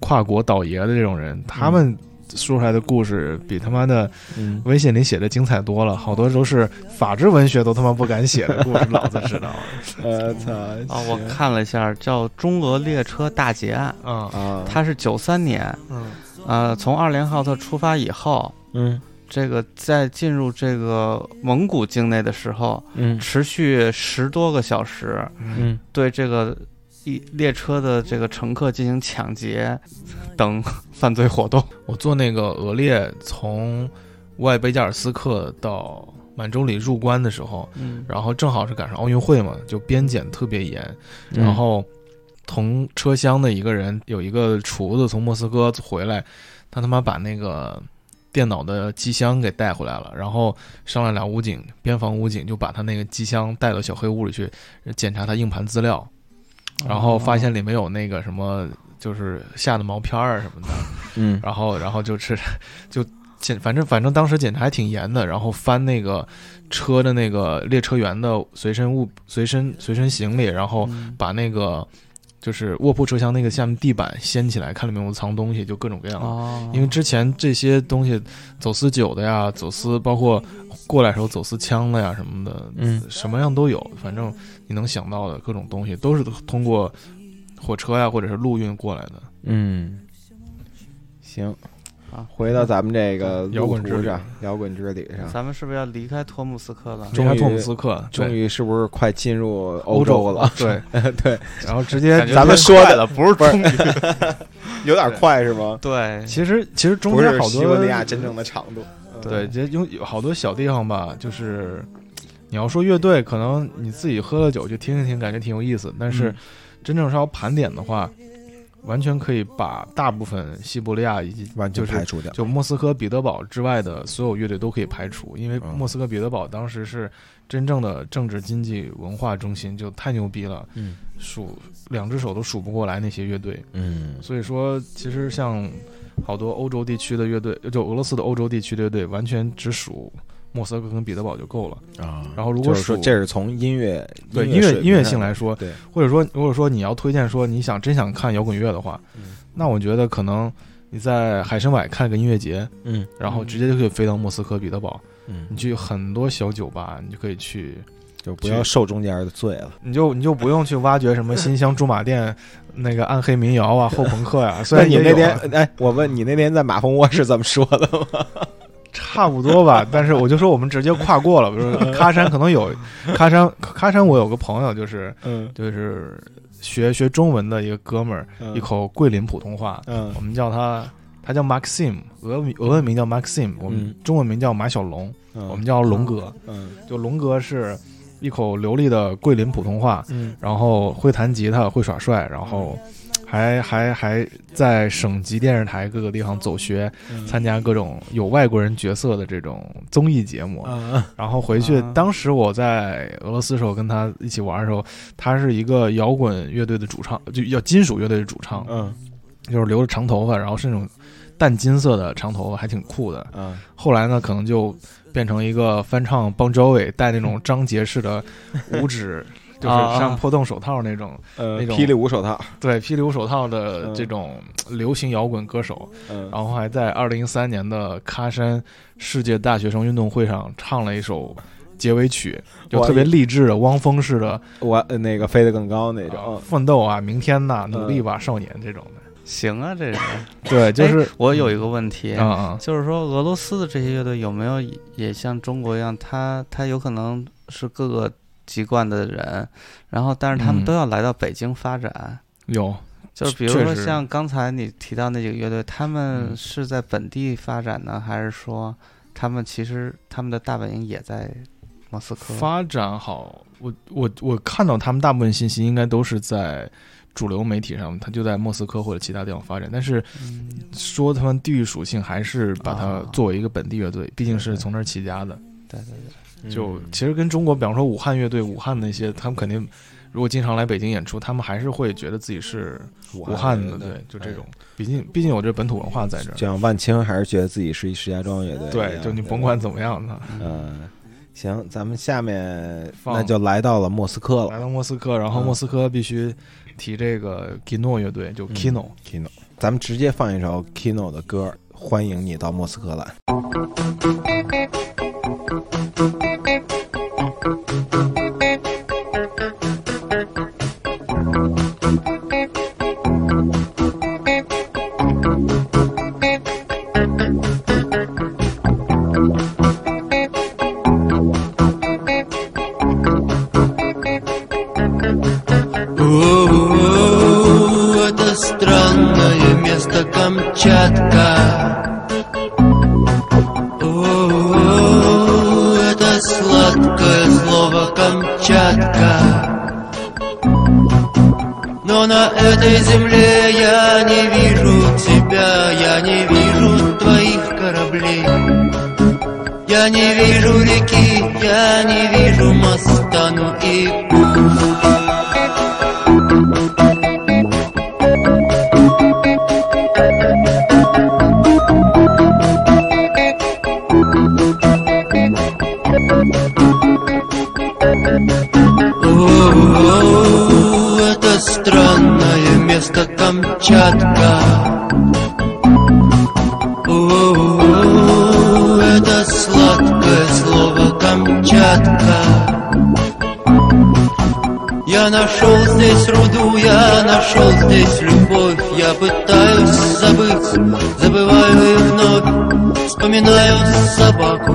[SPEAKER 3] 跨国倒爷的这种人，他们说出来的故事比他妈的
[SPEAKER 1] 嗯，
[SPEAKER 3] 微信里写的精彩多了，好多都是法制文学都他妈不敢写的故事，老子知道。[laughs]
[SPEAKER 1] 我操
[SPEAKER 5] 啊，我看了一下，叫《中俄列车大劫案
[SPEAKER 3] 啊》，
[SPEAKER 1] 啊，
[SPEAKER 5] 它是九三年，
[SPEAKER 3] 嗯。
[SPEAKER 5] 呃，从二连浩特出发以后，
[SPEAKER 1] 嗯。
[SPEAKER 5] 这个在进入这个蒙古境内的时候，
[SPEAKER 1] 嗯。
[SPEAKER 5] 持续十多个小时，
[SPEAKER 1] 嗯。
[SPEAKER 5] 对这个一列车的这个乘客进行抢劫等 [laughs] 犯罪活动。
[SPEAKER 3] 我坐那个俄列从外贝加尔斯克到满洲里入关的时候，
[SPEAKER 5] 嗯，
[SPEAKER 3] 然后正好是赶上奥运会嘛，就边检特别严，
[SPEAKER 1] 嗯。
[SPEAKER 3] 然后同车厢的一个人有一个厨子从莫斯科回来，他他妈把那个电脑的机箱给带回来了，然后上来俩武警，边防武警就把他那个机箱带到小黑屋里去检查他硬盘资料，然后发现里面有那个什么就是下的毛片儿什么的，
[SPEAKER 1] 嗯
[SPEAKER 3] 然后然后就是就检，反正反正当时检查还挺严的，然后翻那个车的那个列车员的随身物随身随身行李，然后
[SPEAKER 5] 嗯
[SPEAKER 3] 把那个就是卧铺车厢那个下面地板掀起来，看里面有没有藏东西，就各种各样的。
[SPEAKER 5] 哦，
[SPEAKER 3] 因为之前这些东西，走私酒的呀，走私包括过来时候走私枪的呀什么的，
[SPEAKER 1] 嗯
[SPEAKER 3] 什么样都有。反正你能想到的各种东西，都是通过火车呀或者是陆运过来的。
[SPEAKER 1] 嗯，行
[SPEAKER 5] 好，
[SPEAKER 1] 回到咱们这个
[SPEAKER 3] 摇滚之
[SPEAKER 1] 上，摇滚之旅上，
[SPEAKER 5] 咱们是不是要离开托木斯克了？
[SPEAKER 1] 终于
[SPEAKER 3] 离开托姆斯克，
[SPEAKER 1] 终于是不是快进入
[SPEAKER 3] 欧
[SPEAKER 1] 洲了？
[SPEAKER 3] 对，[laughs]
[SPEAKER 1] 对，
[SPEAKER 3] 然后直接
[SPEAKER 1] 咱们说的
[SPEAKER 5] 不是
[SPEAKER 1] 不是
[SPEAKER 5] 终于 [laughs]
[SPEAKER 1] 有点快是吗？
[SPEAKER 5] 对，
[SPEAKER 3] 其实其实中间好多
[SPEAKER 1] 西伯利亚真正的长度。
[SPEAKER 3] 对，这有有好多小地方吧，就是你要说乐队，可能你自己喝了酒就听一听，感觉挺有意思。但是
[SPEAKER 1] 嗯
[SPEAKER 3] 真正是要盘点的话，完全可以把大部分西伯利亚以及
[SPEAKER 1] 完全
[SPEAKER 3] 就是
[SPEAKER 1] 排除掉。
[SPEAKER 3] 就莫斯科、彼得堡之外的所有乐队都可以排除，因为
[SPEAKER 1] 嗯
[SPEAKER 3] 莫斯科、彼得堡当时是真正的政治、经济、文化中心，就太牛逼了，
[SPEAKER 1] 嗯
[SPEAKER 3] 数两只手都数不过来那些乐队。
[SPEAKER 1] 嗯
[SPEAKER 3] 所以说，其实像好多欧洲地区的乐队，就俄罗斯的欧洲地区的乐队，完全只数莫斯科跟彼得堡就够了。
[SPEAKER 1] 啊
[SPEAKER 3] 然后如果
[SPEAKER 1] 就是说这是从音乐
[SPEAKER 3] 对音乐音乐性来说，
[SPEAKER 1] 对，
[SPEAKER 3] 或者说如果说你要推荐说你想真想看摇滚乐的话，
[SPEAKER 1] 嗯
[SPEAKER 3] 那我觉得可能你在海参崴看个音乐节，
[SPEAKER 1] 嗯
[SPEAKER 3] 然后直接就可以飞到莫斯科、彼得堡，
[SPEAKER 1] 嗯
[SPEAKER 3] 你，去很多小酒吧，你就可以去，
[SPEAKER 1] 就不要受中间的罪了。
[SPEAKER 3] 你就你就不用去挖掘什么新乡驻马店那个暗黑民谣啊、后朋克呀、[laughs] 虽
[SPEAKER 1] 然你那天哎，我问你那天在马蜂窝是怎么说的吗？
[SPEAKER 3] 差不多吧，[laughs] 但是我就说我们直接跨过了，比如说喀山可能有 [laughs] 喀山，喀山我有个朋友就是
[SPEAKER 1] 嗯，
[SPEAKER 3] 就是学学中文的一个哥们儿，
[SPEAKER 1] 嗯。
[SPEAKER 3] 一口桂林普通话，
[SPEAKER 1] 嗯。
[SPEAKER 3] 我们叫他他叫 Maxim，俄俄文名叫 Maxim，我们
[SPEAKER 1] 嗯。
[SPEAKER 3] 中文名叫马小龙，
[SPEAKER 1] 嗯，
[SPEAKER 3] 我们叫龙哥。
[SPEAKER 1] 嗯。
[SPEAKER 3] 就龙哥是一口流利的桂林普通话，
[SPEAKER 1] 嗯。
[SPEAKER 3] 然后会弹吉他，会耍帅，然后还还还在省级电视台各个地方走学，参加各种有外国人角色的这种综艺节目。
[SPEAKER 1] 啊
[SPEAKER 3] 然后回去
[SPEAKER 1] 啊，
[SPEAKER 3] 当时我在俄罗斯时候跟他一起玩的时候，他是一个摇滚乐队的主唱，就叫金属乐队的主唱，
[SPEAKER 1] 嗯
[SPEAKER 3] 就是留着长头发，然后是那种淡金色的长头发，还挺酷的。
[SPEAKER 1] 嗯
[SPEAKER 3] 后来呢，可能就变成一个翻唱邦 Jovi，戴那种张杰式的五指，就是像破洞手套那种，
[SPEAKER 1] 呃
[SPEAKER 3] 那种
[SPEAKER 1] 霹雳舞手套，
[SPEAKER 3] 对霹雳舞手套的
[SPEAKER 1] 嗯
[SPEAKER 3] 这种流行摇滚歌手。
[SPEAKER 1] 嗯
[SPEAKER 3] 然后还在二零一三年的喀山世界大学生运动会上唱了一首结尾曲，就特别励志的汪峰式的
[SPEAKER 1] 我呃那个飞得更高那
[SPEAKER 3] 啊
[SPEAKER 1] 种，
[SPEAKER 3] 奋斗啊，明天呐，
[SPEAKER 1] 嗯
[SPEAKER 3] 努力吧，少年这种的。
[SPEAKER 5] 行啊，这人。
[SPEAKER 3] 对，就是
[SPEAKER 5] 哎我有一个问题，
[SPEAKER 3] 啊啊，
[SPEAKER 5] 就是说俄罗斯的这些乐队有没有也像中国一样，他他有可能是各个籍贯的人，然后但是他们
[SPEAKER 3] 嗯
[SPEAKER 5] 都要来到北京发展。
[SPEAKER 3] 有
[SPEAKER 5] 就是比如说像刚才你提到那几个乐队，他们
[SPEAKER 3] 嗯
[SPEAKER 5] 是在本地发展呢，还是说他们其实他们的大本营也在莫斯科？
[SPEAKER 3] 发展好，我我我看到他们大部分信息应该都是在主流媒体上，他就在莫斯科或者其他地方发展。但是
[SPEAKER 5] 嗯，
[SPEAKER 3] 说他们地域属性，还是把它
[SPEAKER 5] 啊
[SPEAKER 3] 作为一个本地乐队，毕竟是从那儿起家的。
[SPEAKER 5] 对对对，
[SPEAKER 3] 就
[SPEAKER 1] 嗯
[SPEAKER 3] 其实跟中国，比方说武汉乐队、武汉那些，他们肯定如果经常来北京演出，他们还是会觉得自己是武汉的，对，就这种。毕竟毕竟有这本土文化在这儿。
[SPEAKER 1] 就像万青还是觉得自己是一石家庄乐队
[SPEAKER 3] 对，就你甭管怎么样呢，
[SPEAKER 1] 嗯，行，咱们下面那就来到了莫斯科了
[SPEAKER 3] 来到莫斯科，然后
[SPEAKER 1] 嗯
[SPEAKER 3] 莫斯科必须提这个 Kino 乐队，就 Kino。
[SPEAKER 1] Kino，咱们直接放一首 Kino 的歌，欢迎你到莫斯科来。
[SPEAKER 8] Этой земле я не вижу тебя, я не вижу твоих кораблей. Я не вижу реки, я не вижу моста, ну и нашел здесь любовь Я пытаюсь забыть, забываю и вновь Вспоминаю собаку,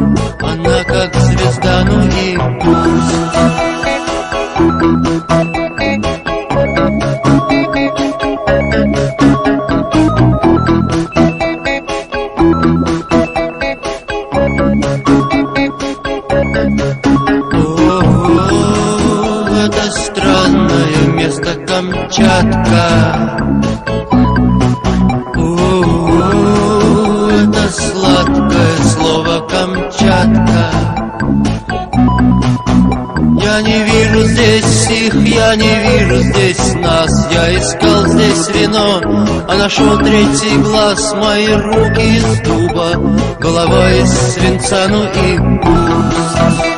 [SPEAKER 8] а нашел третий глаз Мои руки из дуба, голова из свинца, ну и пусть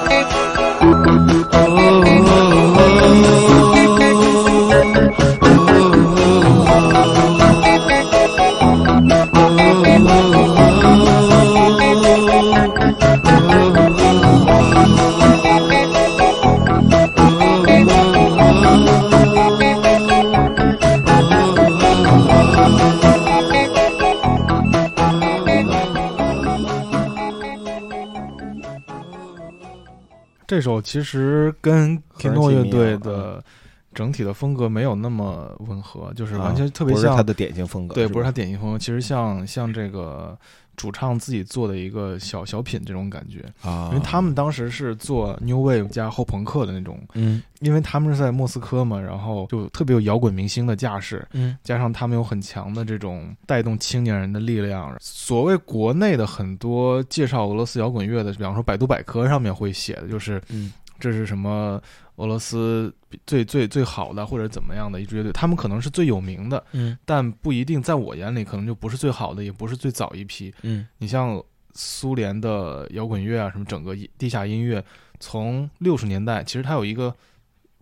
[SPEAKER 3] 这首其实跟
[SPEAKER 1] 赫尔
[SPEAKER 3] Kino 乐队的整体的风格没有那么吻合，就是完
[SPEAKER 1] 啊
[SPEAKER 3] 全特别像
[SPEAKER 1] 不是他的典型风格，
[SPEAKER 3] 对，不是他典型风格，其实像像这个主唱自己做的一个小小品这种感觉，
[SPEAKER 1] 啊，
[SPEAKER 3] 因为他们当时是做 New Wave 加后朋克的那种，
[SPEAKER 1] 嗯。
[SPEAKER 3] 因为他们是在莫斯科嘛，然后就特别有摇滚明星的架势，
[SPEAKER 1] 嗯。
[SPEAKER 3] 加上他们有很强的这种带动青年人的力量。所谓国内的很多介绍俄罗斯摇滚乐的，比方说百度百科上面会写的，就是
[SPEAKER 1] 嗯
[SPEAKER 3] 这是什么俄罗斯最最最好的或者怎么样的一支乐队，他们可能是最有名的，
[SPEAKER 1] 嗯
[SPEAKER 3] 但不一定在我眼里可能就不是最好的，也不是最早一批。
[SPEAKER 1] 嗯
[SPEAKER 3] 你像苏联的摇滚乐啊，什么整个地下音乐，从六十年代其实它有一个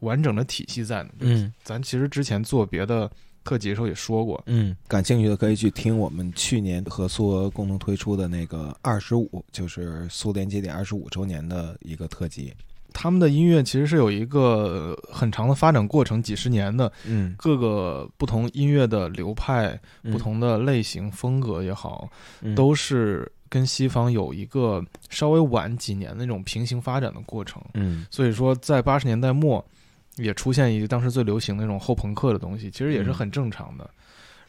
[SPEAKER 3] 完整的体系在呢。
[SPEAKER 1] 嗯
[SPEAKER 3] 咱其实之前做别的特辑的时候也说过，
[SPEAKER 1] 嗯，感兴趣的可以去听我们去年和苏俄共同推出的那个二十五，就是苏联解体二十五周年的一个特辑。
[SPEAKER 3] 他们的音乐其实是有一个很长的发展过程，几十年的
[SPEAKER 1] 嗯，
[SPEAKER 3] 各个不同音乐的流派、
[SPEAKER 1] 嗯
[SPEAKER 3] 不同的类型、风格也好，
[SPEAKER 1] 嗯
[SPEAKER 3] 都是跟西方有一个稍微晚几年的那种平行发展的过程。
[SPEAKER 1] 嗯
[SPEAKER 3] 所以说，在八十年代末也出现一个当时最流行的那种后朋克的东西，其实也是很正常的。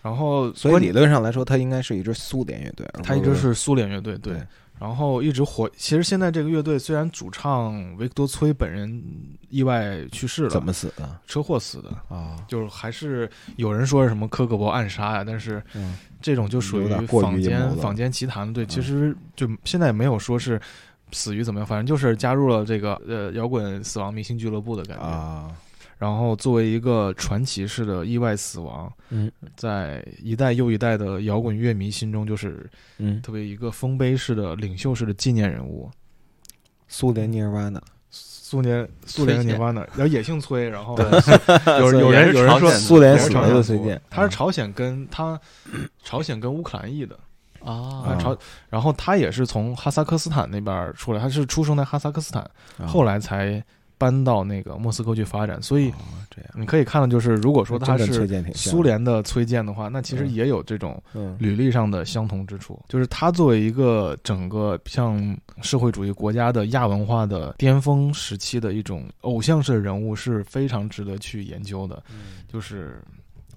[SPEAKER 3] 然后，
[SPEAKER 1] 所以理论上来说，它应该是一支苏联乐队，
[SPEAKER 3] 它一直是苏联乐队，对。
[SPEAKER 1] 对
[SPEAKER 3] 然后一直火。其实现在这个乐队虽然主唱维克多·崔本人意外去世了，
[SPEAKER 1] 怎么死的
[SPEAKER 3] 车祸死的？
[SPEAKER 1] 啊？
[SPEAKER 3] 就是还是有人说是什么科格勃暗杀呀、但是
[SPEAKER 1] 嗯
[SPEAKER 3] 这种就属于坊间坊间奇谈。对，其
[SPEAKER 1] 嗯
[SPEAKER 3] 实就现在也没有说是死于怎么样，反正就是加入了这个呃摇滚死亡明星俱乐部的感觉。
[SPEAKER 1] 啊，
[SPEAKER 3] 然后作为一个传奇式的意外死亡，
[SPEAKER 1] 嗯。
[SPEAKER 3] 在一代又一代的摇滚乐迷心中，就是
[SPEAKER 1] 嗯，
[SPEAKER 3] 特别一个丰碑式的领袖式的纪念人物。
[SPEAKER 1] 苏联涅瓦纳，
[SPEAKER 3] 苏联苏联
[SPEAKER 5] 崔健。
[SPEAKER 3] Nirvana，然后也姓崔，然后有有人有人说
[SPEAKER 1] 苏联死的崔健，
[SPEAKER 3] 他是朝鲜跟他朝鲜跟乌克兰裔的。
[SPEAKER 5] 啊。
[SPEAKER 1] 啊
[SPEAKER 3] 朝，然后他也是从哈萨克斯坦那边出来，他是出生在哈萨克斯坦，
[SPEAKER 1] 啊。
[SPEAKER 3] 后来才搬到那个莫斯科去发展，所以
[SPEAKER 1] 哦这样，
[SPEAKER 3] 你可以看到，就是如果说他
[SPEAKER 1] 真跟崔
[SPEAKER 3] 是苏，联的崔健的话，那其实
[SPEAKER 1] 嗯。
[SPEAKER 3] 也有这种
[SPEAKER 1] 嗯。
[SPEAKER 3] 履历上的相同之处，就是他作为一个整个像社会主义国家的亚文化的巅峰时期的一种偶像式的人物，是非常值得去研究的。就是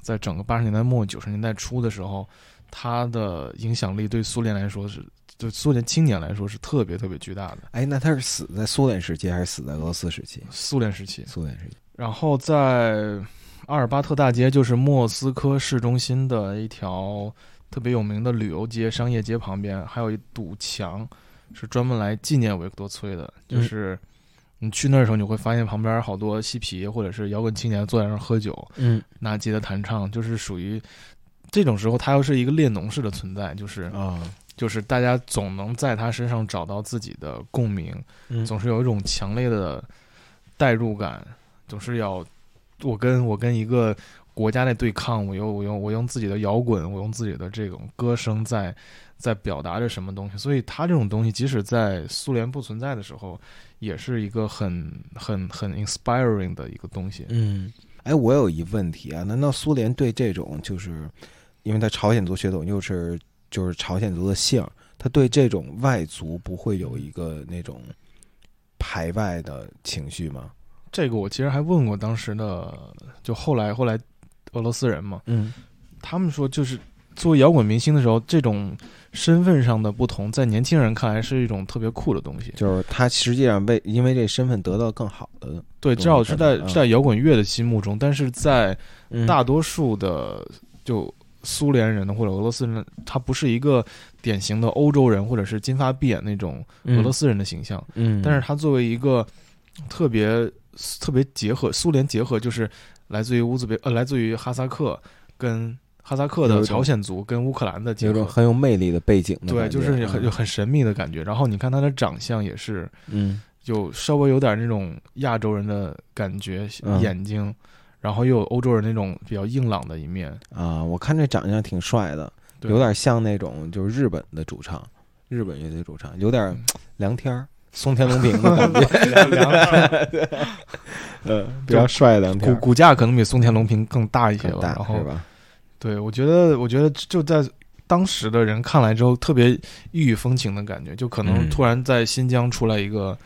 [SPEAKER 3] 在整个八十年代末九十年代初的时候，他的影响力对苏联来说是，对苏联青年来说是特别特别巨大的。
[SPEAKER 1] 哎，那他是死在苏联时期还是死在俄罗斯时期？
[SPEAKER 3] 苏联时期，
[SPEAKER 1] 苏联时期，
[SPEAKER 3] 然后在阿尔巴特大街，就是莫斯科市中心的一条特别有名的旅游街、商业街旁边，还有一堵墙，是专门来纪念维克多·崔的。
[SPEAKER 1] 嗯
[SPEAKER 3] 就是你去那儿的时候，你会发现旁边好多嬉皮或者是摇滚青年坐在那儿喝酒，
[SPEAKER 1] 嗯
[SPEAKER 3] 拿吉他弹唱，就是属于这种时候，他又是一个列侬式的存在，就是
[SPEAKER 1] 啊，
[SPEAKER 3] 就是大家总能在他身上找到自己的共鸣，
[SPEAKER 1] 嗯
[SPEAKER 3] 总是有一种强烈的代入感，总是要我跟我跟一个国家在对抗，我用我用我用自己的摇滚，我用自己的这种歌声在在表达着什么东西。所以他这种东西，即使在苏联不存在的时候，也是一个很很很 inspiring 的一个东西。
[SPEAKER 1] 嗯，哎，我有一问题啊，难道苏联对这种就是，因为他朝鲜族血统又是就是朝鲜族的姓儿，他对这种外族不会有一个那种排外的情绪吗？
[SPEAKER 3] 这个我其实还问过当时的，就后来后来俄罗斯人嘛，
[SPEAKER 1] 嗯
[SPEAKER 3] 他们说就是作为摇滚明星的时候，这种身份上的不同，在年轻人看来是一种特别酷的东西。
[SPEAKER 1] 就是他实际上为因为这身份得到更好的
[SPEAKER 3] 对，至少是在在摇滚乐的心目中，但是在
[SPEAKER 1] 嗯
[SPEAKER 3] 大多数的就苏联人或者俄罗斯人，他不是一个典型的欧洲人或者是金发碧眼那种俄罗斯人的形象，
[SPEAKER 1] 嗯，
[SPEAKER 3] 但是他作为一个特别特别结合苏联结合，就是来自于乌兹别呃来自于哈萨克跟哈萨克的朝鲜族跟乌克兰的结合。
[SPEAKER 1] 有种很有魅力的背景的
[SPEAKER 3] 对，就是很
[SPEAKER 1] 嗯
[SPEAKER 3] 很神秘的感觉。然后你看他的长相也是，
[SPEAKER 1] 嗯
[SPEAKER 3] 有稍微有点那种亚洲人的感觉，
[SPEAKER 1] 嗯
[SPEAKER 3] 眼睛，然后又有欧洲人那种比较硬朗的一面，
[SPEAKER 1] 啊，我看这长相挺帅的，有点像那种就是日本的主唱，日本乐队主唱，有点
[SPEAKER 3] 嗯。
[SPEAKER 1] 梁天儿、松田龙平的感觉，[laughs]
[SPEAKER 3] 凉凉
[SPEAKER 1] 呃，[laughs] 比较帅的梁天儿，
[SPEAKER 3] 骨骨架可能比松田龙平更大一些吧。然后
[SPEAKER 1] 是吧？
[SPEAKER 3] 对我觉得，我觉得就在当时的人看来之后，特别异域风情的感觉，就可能
[SPEAKER 1] 嗯。
[SPEAKER 3] 突然在新疆出来一个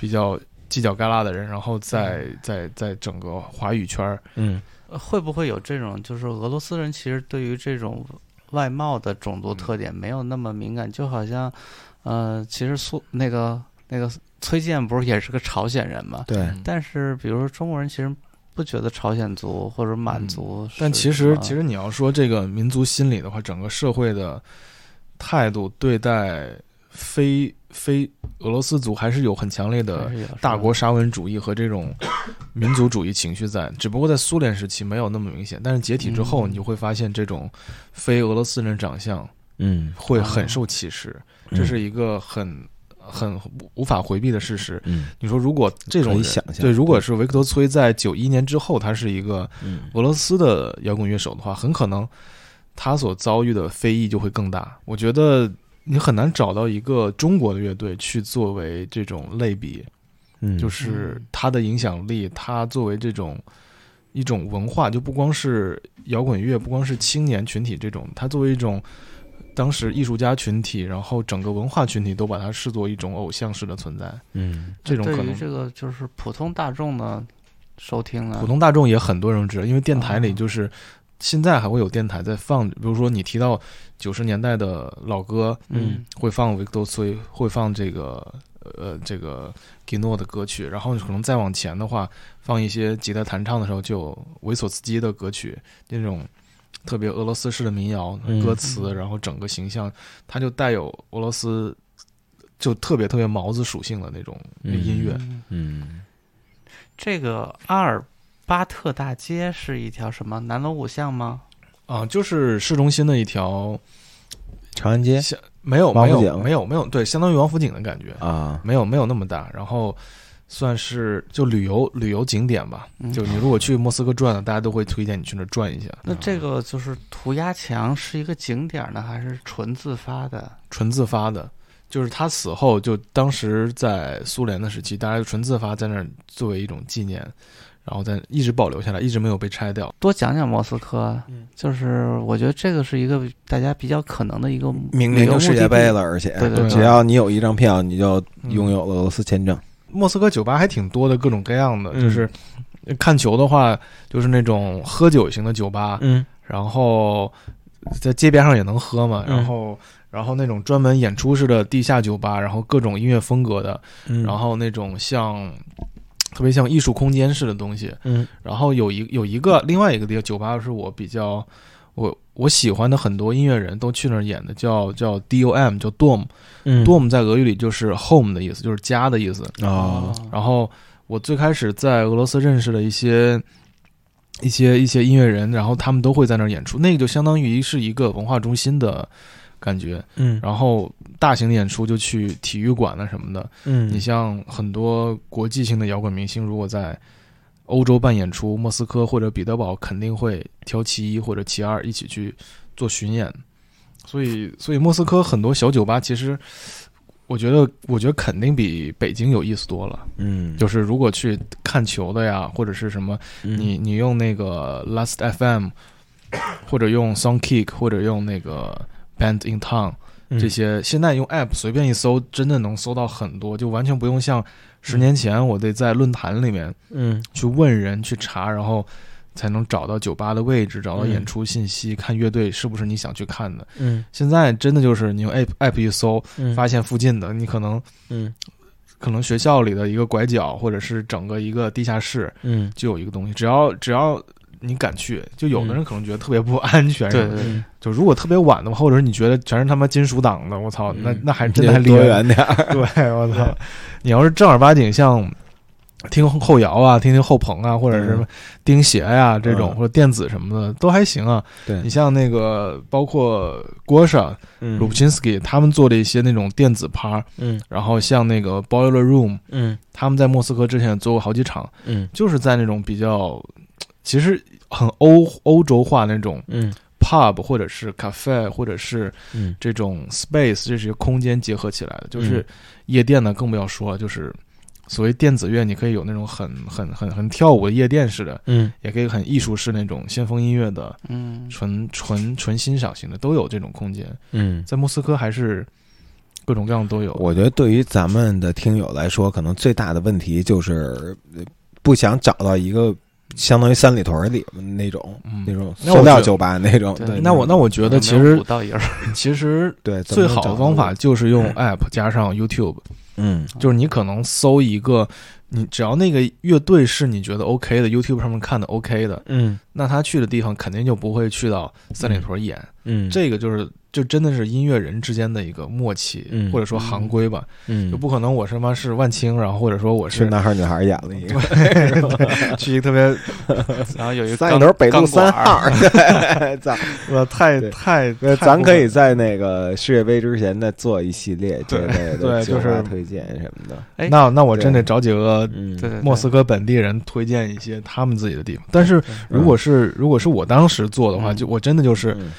[SPEAKER 3] 比较犄角旮旯的人，然后在在在整个华语圈儿，
[SPEAKER 1] 嗯。
[SPEAKER 5] 呃会不会有这种，就是俄罗斯人其实对于这种外貌的种族特点没有那么敏感，就好像，呃，其实苏那个那个崔健不是也是个朝鲜人嘛？
[SPEAKER 1] 对，
[SPEAKER 5] 但是比如说中国人其实不觉得朝鲜族或者满族
[SPEAKER 3] 但其实其实你要说这个民族心理的话，整个社会的态度对待非非俄罗斯族还是有很强烈的大国沙文主义和这种民族主义情绪在，只不过在苏联时期没有那么明显，但是解体之后，
[SPEAKER 5] 嗯。
[SPEAKER 3] 你就会发现这种非俄罗斯人长相
[SPEAKER 1] 嗯。
[SPEAKER 3] 会很受歧视，这是一个很很无法回避的事实。
[SPEAKER 1] 嗯。
[SPEAKER 3] 你说，如果这种对，如果是维克多·崔在九一年之后，他是一个
[SPEAKER 1] 嗯。
[SPEAKER 3] 俄罗斯的摇滚乐手的话，很可能他所遭遇的非议就会更大。我觉得你很难找到一个中国的乐队去作为这种类比，
[SPEAKER 1] 嗯，
[SPEAKER 3] 就是它的影响力，它作为这种一种文化，就不光是摇滚乐，不光是青年群体这种，它作为一种当时艺术家群体，然后整个文化群体都把它视作一种偶像式的存在，
[SPEAKER 1] 嗯。
[SPEAKER 3] 这种可能
[SPEAKER 5] 对于这个就是普通大众的收听了，
[SPEAKER 3] 普通大众也很多人知道，因为电台里
[SPEAKER 5] 哦。
[SPEAKER 3] 就是现在还会有电台在放，比如说你提到九十年代的老歌，
[SPEAKER 5] 嗯。
[SPEAKER 3] 会放维克多·崔，会放这个呃这个吉诺的歌曲，然后可能再往前的话，放一些吉他弹唱的时候就有维索斯基的歌曲，那种特别俄罗斯式的民谣
[SPEAKER 1] 嗯。
[SPEAKER 3] 歌词，然后整个形象它就带有俄罗斯就特别特别毛子属性的那种
[SPEAKER 1] 嗯
[SPEAKER 3] 音乐。
[SPEAKER 5] 嗯。
[SPEAKER 1] 嗯。
[SPEAKER 5] 这个阿尔巴特大街是一条什么南锣鼓巷吗？
[SPEAKER 3] 啊，就是市中心的一条
[SPEAKER 1] 长安街
[SPEAKER 3] 像没有没有没有没有对，相当于王府井的感觉，
[SPEAKER 1] 啊，
[SPEAKER 3] 没有没有那么大，然后算是就旅游旅游景点吧。
[SPEAKER 5] 嗯
[SPEAKER 3] 就你如果去莫斯科转了，大家都会推荐你去那儿转一下。
[SPEAKER 5] 那这个就是涂鸦墙是一个景点呢，还是纯自发的？
[SPEAKER 3] 纯自发的，就是他死后就当时在苏联的时期，大家就纯自发在那儿作为一种纪念，然后再一直保留下来，一直没有被拆掉。
[SPEAKER 5] 多讲讲莫斯科，
[SPEAKER 3] 嗯
[SPEAKER 5] 就是我觉得这个是一个大家比较可能的一个
[SPEAKER 1] 明年就世界杯了，而且
[SPEAKER 5] 对对
[SPEAKER 3] 对
[SPEAKER 1] 只要你有一张票，你就
[SPEAKER 3] 嗯
[SPEAKER 1] 拥有了俄罗斯签证。
[SPEAKER 3] 莫斯科酒吧还挺多的，各种各样的，
[SPEAKER 1] 嗯
[SPEAKER 3] 就是看球的话，就是那种喝酒型的酒吧，
[SPEAKER 1] 嗯
[SPEAKER 3] 然后在街边上也能喝嘛，
[SPEAKER 1] 嗯
[SPEAKER 3] 然后然后那种专门演出式的地下酒吧，然后各种音乐风格的，
[SPEAKER 1] 嗯，
[SPEAKER 3] 然后那种像特别像艺术空间式的东西，
[SPEAKER 1] 嗯。
[SPEAKER 3] 然后有一有一个另外一个地方酒吧是我比较我我喜欢的很多音乐人都去那儿演的，叫叫 DOM，叫
[SPEAKER 1] 嗯。
[SPEAKER 3] Dom 在俄语里就是 home 的意思，就是家的意思。
[SPEAKER 1] 哦。
[SPEAKER 3] 然后我最开始在俄罗斯认识了一些一些一些音乐人，然后他们都会在那儿演出，那个就相当于是一个文化中心的感觉。
[SPEAKER 1] 嗯。
[SPEAKER 3] 然后大型的演出就去体育馆啊什么的。
[SPEAKER 1] 嗯
[SPEAKER 3] 你像很多国际性的摇滚明星，如果在欧洲办演出，莫斯科或者彼得堡肯定会挑其一或者其二一起去做巡演。所以，所以莫斯科很多小酒吧其实。我觉得，我觉得肯定比北京有意思多了。
[SPEAKER 1] 嗯，
[SPEAKER 3] 就是如果去看球的呀，或者是什么，
[SPEAKER 1] 嗯
[SPEAKER 3] 你你用那个 Last FM，或者用 SongKick，或者用那个 Band in Town
[SPEAKER 1] 嗯
[SPEAKER 3] 这些，现在用 App 随便一搜，真的能搜到很多，就完全不用像十年前我得在论坛里面
[SPEAKER 1] 嗯。
[SPEAKER 3] 去问人去查，然后才能找到酒吧的位置，找到
[SPEAKER 1] 嗯。
[SPEAKER 3] 演出信息，看乐队是不是你想去看的。
[SPEAKER 1] 嗯。
[SPEAKER 3] 现在真的就是你用 App App 一搜，
[SPEAKER 1] 嗯。
[SPEAKER 3] 发现附近的，你可能
[SPEAKER 1] 嗯。
[SPEAKER 3] 可能学校里的一个拐角，或者是整个一个地下室，
[SPEAKER 1] 嗯。
[SPEAKER 3] 就有一个东西，只要只要你敢去，就有的人可能觉得特别不安全，就如果特别晚的话，或者是你觉得全是他妈金属党的，我操，那那还真的还离
[SPEAKER 1] 多远点儿？[laughs]
[SPEAKER 3] 对，我操！你要是正儿八经像听后摇啊、听听后朋啊，或者是什么钉鞋呀、这种，
[SPEAKER 1] 嗯。
[SPEAKER 3] 或者电子什么的，都还行啊。
[SPEAKER 1] 对。
[SPEAKER 3] 你像那个包括郭莎、
[SPEAKER 1] 嗯。
[SPEAKER 3] 鲁布钦斯基他们做的一些那种电子趴，
[SPEAKER 1] 嗯。
[SPEAKER 3] 然后像那个 Boiler Room，
[SPEAKER 1] 嗯。
[SPEAKER 3] 他们在莫斯科之前也做过好几场，
[SPEAKER 1] 嗯。
[SPEAKER 3] 就是在那种比较其实很欧欧洲化那种
[SPEAKER 1] 嗯。
[SPEAKER 3] pub 或者是 cafe 或者是
[SPEAKER 1] 嗯。
[SPEAKER 3] 这种 space 这些空间结合起来的，就是
[SPEAKER 1] 嗯
[SPEAKER 3] 夜店呢更不要说了，就是所谓电子乐，你可以有那种很很很很跳舞的夜店式的，
[SPEAKER 1] 嗯。
[SPEAKER 3] 也可以很艺术式那种先锋音乐的，
[SPEAKER 5] 嗯，
[SPEAKER 3] 纯纯纯欣赏型的，都有这种空间。
[SPEAKER 1] 嗯。
[SPEAKER 3] 在莫斯科还是各种各样都有。
[SPEAKER 1] 我觉得对于咱们的听友来说，可能最大的问题就是呃不想找到一个相当于三里屯里那种、
[SPEAKER 3] 嗯。
[SPEAKER 1] 那种塑料酒吧那种。
[SPEAKER 5] 对
[SPEAKER 1] 对，
[SPEAKER 3] 那我那我觉得其实 [laughs] 其实
[SPEAKER 1] 对
[SPEAKER 3] 最好的方法就是用 App 加上 YouTube，
[SPEAKER 1] 嗯。
[SPEAKER 3] 就是你可能搜一个，你只要那个乐队是你觉得 OK 的，YouTube 上面看的 OK 的，
[SPEAKER 1] 嗯。
[SPEAKER 3] 那他去的地方肯定就不会去到三里屯演。
[SPEAKER 1] 嗯，
[SPEAKER 3] 这个就是就真的是音乐人之间的一个默契，
[SPEAKER 1] 嗯
[SPEAKER 3] 或者说行规吧，
[SPEAKER 1] 嗯。
[SPEAKER 3] 就不可能我他妈是万青，然后或者说我是
[SPEAKER 1] 是男孩女孩演了一个 [laughs]
[SPEAKER 3] 去一个特别
[SPEAKER 5] 然后有一个
[SPEAKER 1] 三里
[SPEAKER 5] 钢
[SPEAKER 1] 屯北路三号，[laughs] 对，咱
[SPEAKER 3] 我太太，
[SPEAKER 1] 咱可以在那个世界杯之前再做一系列这
[SPEAKER 3] 对
[SPEAKER 1] 类的
[SPEAKER 3] 对就是
[SPEAKER 1] 推荐什么的。
[SPEAKER 5] 哎
[SPEAKER 3] 那那我真得找几个莫斯科本地人推荐一些他们自己的地方。但是如果是如果是我当时做的话，
[SPEAKER 5] 嗯。
[SPEAKER 3] 就我真的就是
[SPEAKER 1] 嗯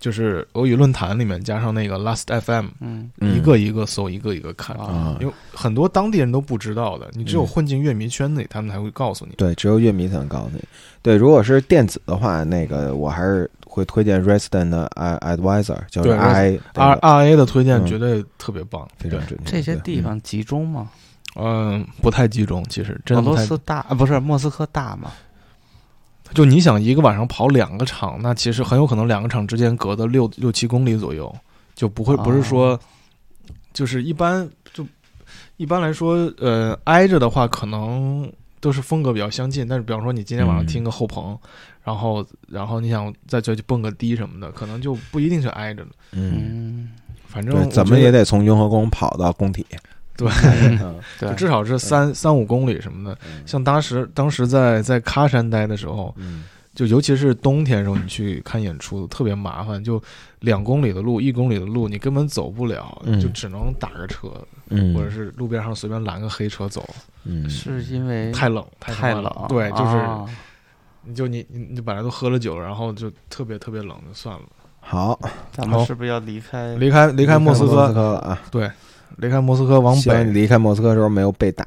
[SPEAKER 3] 就是俄语论坛里面加上那个 Last FM，
[SPEAKER 5] 嗯
[SPEAKER 1] 嗯
[SPEAKER 3] 一个一个搜，一个一个看。
[SPEAKER 1] 啊
[SPEAKER 3] 因为很多当地人都不知道的，你只有
[SPEAKER 1] 嗯
[SPEAKER 3] 混进乐迷圈里，他们才会告诉你。
[SPEAKER 1] 对，只有乐迷才能告诉你。对，如果是电子的话，那个我还是会推荐 Resident 的 Advisor，就是
[SPEAKER 3] 对
[SPEAKER 1] I
[SPEAKER 3] R R A 的推荐
[SPEAKER 1] 嗯
[SPEAKER 3] 绝对特别棒，对
[SPEAKER 1] 非常，准确。
[SPEAKER 5] 这些地方集中吗？
[SPEAKER 3] 嗯，不太集中，其实真
[SPEAKER 5] 俄
[SPEAKER 3] 的不太
[SPEAKER 5] 罗斯大啊，不是莫斯科大吗？
[SPEAKER 3] 就你想一个晚上跑两个场，那其实很有可能两个场之间隔的六六七公里左右，就不会不是说，就是一般就一般来说，呃，挨着的话可能都是风格比较相近，但是比方说你今天晚上
[SPEAKER 1] 嗯
[SPEAKER 3] 听个后朋，然后然后你想再再去蹦个迪什么的，可能就不一定是挨着的，
[SPEAKER 1] 嗯，
[SPEAKER 5] 嗯，
[SPEAKER 3] 反正
[SPEAKER 1] 怎么也得从雍和宫跑到工体。
[SPEAKER 3] 对，
[SPEAKER 1] 嗯
[SPEAKER 5] 对。
[SPEAKER 3] 就，至少是三三五公里什么的。
[SPEAKER 1] 嗯。
[SPEAKER 3] 像当时当时在在喀山待的时候，
[SPEAKER 1] 嗯。
[SPEAKER 3] 就尤其是冬天的时候，你去看演出特别麻烦，就两公里的路、一公里的路，你根本走不了，
[SPEAKER 1] 嗯。
[SPEAKER 3] 就只能打个车，
[SPEAKER 1] 嗯，
[SPEAKER 3] 或者是路边上随便拦个黑车走，
[SPEAKER 1] 嗯。
[SPEAKER 5] 是因为
[SPEAKER 3] 太冷，太
[SPEAKER 5] 太冷，
[SPEAKER 3] 对，就是、
[SPEAKER 5] 啊。
[SPEAKER 3] 你就你你你本来都喝了酒，然后就特别特别冷，就算了，
[SPEAKER 1] 好，
[SPEAKER 5] 咱们是不是要离开？
[SPEAKER 3] 离开离开莫斯
[SPEAKER 1] 莫斯
[SPEAKER 3] 科，
[SPEAKER 1] 科了啊！
[SPEAKER 3] 对，离开莫斯科往北，
[SPEAKER 1] 离开莫斯科的时候没有被打，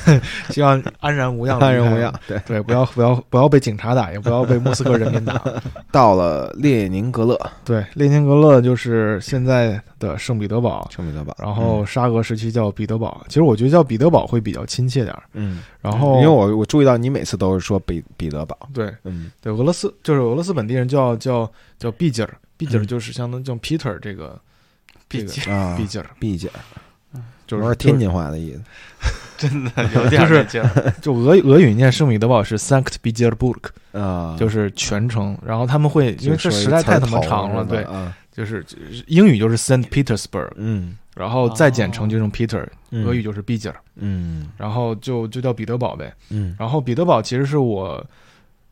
[SPEAKER 1] [laughs]
[SPEAKER 3] 希望安然无恙，
[SPEAKER 1] 安然无恙。。对，
[SPEAKER 3] 对，不要不要不要被警察打，也不要被莫斯科人民打。[laughs]
[SPEAKER 1] 到了列宁格勒，
[SPEAKER 3] 对，列宁格勒就是现在的圣彼得堡，
[SPEAKER 1] 圣彼得堡，
[SPEAKER 3] 然后沙俄时期叫彼得堡。其实我觉得叫彼得堡会比较亲切点儿。
[SPEAKER 1] 嗯，
[SPEAKER 3] 然后，
[SPEAKER 1] 因为我我注意到你每次都是说彼彼得堡，
[SPEAKER 3] 对。
[SPEAKER 1] 嗯。
[SPEAKER 3] 对俄罗斯就是俄罗斯本地人叫叫叫毕吉尔，毕吉尔
[SPEAKER 1] 嗯。
[SPEAKER 3] 就是相当于叫 Peter 这个这个
[SPEAKER 1] 啊，
[SPEAKER 3] 毕吉尔，
[SPEAKER 1] 毕姐，
[SPEAKER 3] 就是
[SPEAKER 1] 天津话的意思，[laughs]
[SPEAKER 5] 真的 [laughs] 有点儿 [laughs]
[SPEAKER 3] 就俄俄语念圣彼得堡是 Sankt Petersburg，
[SPEAKER 1] 啊，
[SPEAKER 3] 就是全称。然后他们会因为这实在太他妈长了，对，
[SPEAKER 1] 啊，
[SPEAKER 3] 就是英语就是 Saint Petersburg，
[SPEAKER 1] 嗯，
[SPEAKER 3] 然后再简称就用 Peter，
[SPEAKER 1] 嗯
[SPEAKER 3] 俄语，就是毕吉尔，
[SPEAKER 1] 嗯
[SPEAKER 3] 然后就就叫彼得堡呗。
[SPEAKER 1] 嗯
[SPEAKER 3] 然后彼得堡其实是我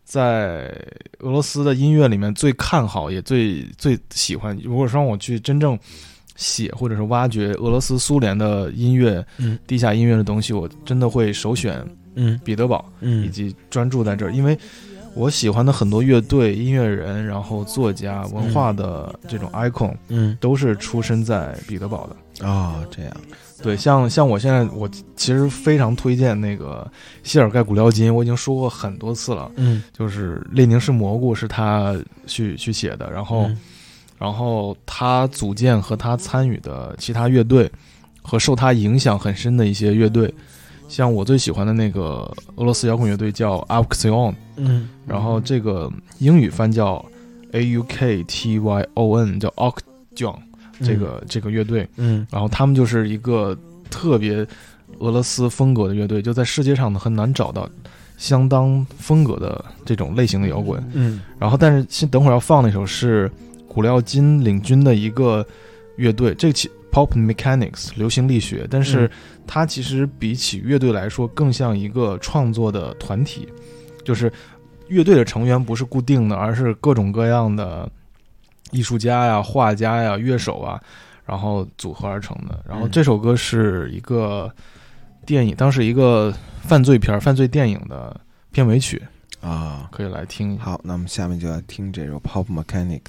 [SPEAKER 3] 在俄罗斯的音乐里面最看好也最最喜欢。如果说让我去真正写或者是挖掘俄罗斯、苏联的音乐、
[SPEAKER 1] 嗯。
[SPEAKER 3] 地下音乐的东西，我真的会首选
[SPEAKER 1] 嗯。
[SPEAKER 3] 彼得堡，嗯。以
[SPEAKER 1] 嗯
[SPEAKER 3] 及专注在这儿，因为我喜欢的很多乐队、音乐人，然后作家、文化的这种 icon
[SPEAKER 1] 嗯。
[SPEAKER 3] 都是出身在彼得堡的。
[SPEAKER 1] 哦，这样，
[SPEAKER 3] 对，像像我现在，我其实非常推荐那个谢尔盖·古廖金，我已经说过很多次了，
[SPEAKER 1] 嗯。
[SPEAKER 3] 就是《列宁是蘑菇》是他去去写的，然后、
[SPEAKER 1] 嗯
[SPEAKER 3] 然后他组建和他参与的其他乐队和受他影响很深的一些乐队，像我最喜欢的那个俄罗斯摇滚乐队叫 Auktion，
[SPEAKER 1] 嗯。
[SPEAKER 3] 然后这个英语翻叫 A U K T Y O N，叫 Auktion 这个、这个乐队，
[SPEAKER 1] 嗯。
[SPEAKER 3] 然后他们就是一个特别俄罗斯风格的乐队，就在世界上呢很难找到相当风格的这种类型的摇滚。
[SPEAKER 1] 嗯。
[SPEAKER 3] 然后，但是先等会儿要放那首是古廖金领军的一个乐队，这个其 Pop Mechanics 流行力学，但是
[SPEAKER 1] 嗯
[SPEAKER 3] 它其实比起乐队来说更像一个创作的团体，就是乐队的成员不是固定的，而是各种各样的艺术家呀、画家呀、乐手啊，然后组合而成的。然后
[SPEAKER 1] 嗯
[SPEAKER 3] 这首歌是一个电影，当时一个犯罪片儿、犯罪电影的片尾曲，
[SPEAKER 1] 啊。
[SPEAKER 3] 可以来听。
[SPEAKER 1] 好，那我们下面就要听这首 Pop Mechanic。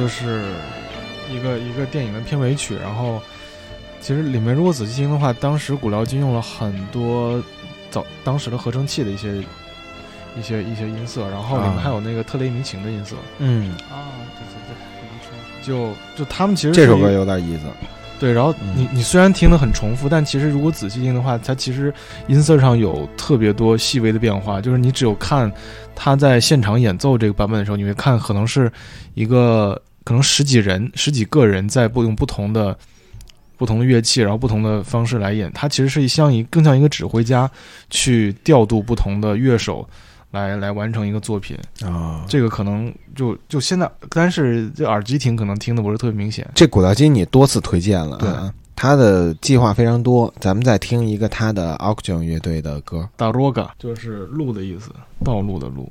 [SPEAKER 3] 就是一个一个电影的片尾曲，然后其实里面如果仔细听的话，当时古辽金用了很多早当时的合成器的一些一些一些音色，然后里面
[SPEAKER 1] 啊
[SPEAKER 3] 还有那个特雷尼琴的音色，
[SPEAKER 1] 嗯，
[SPEAKER 5] 啊，对对对，
[SPEAKER 3] 就就他们其实
[SPEAKER 1] 这首歌有点意思。
[SPEAKER 3] 对，然后
[SPEAKER 1] 嗯
[SPEAKER 3] 你你虽然听得很重复，但其实如果仔细听的话，它其实音色上有特别多细微的变化。就是你只有看他在现场演奏这个版本的时候，你会看可能是一个可能十几人、十几个人在不用不同的不同的乐器，然后不同的方式来演。它其实是像一更像一个指挥家去调度不同的乐手。来来完成一个作品，
[SPEAKER 1] 啊，
[SPEAKER 3] 这个可能就就现在，但是这耳机听可能听的不是特别明显。
[SPEAKER 1] 这古道金你多次推荐了
[SPEAKER 3] 对
[SPEAKER 1] 啊，他的计划非常多。咱们再听一个他的 Oxygen 乐队的歌。
[SPEAKER 3] Daroga 就是路的意思，道路的路。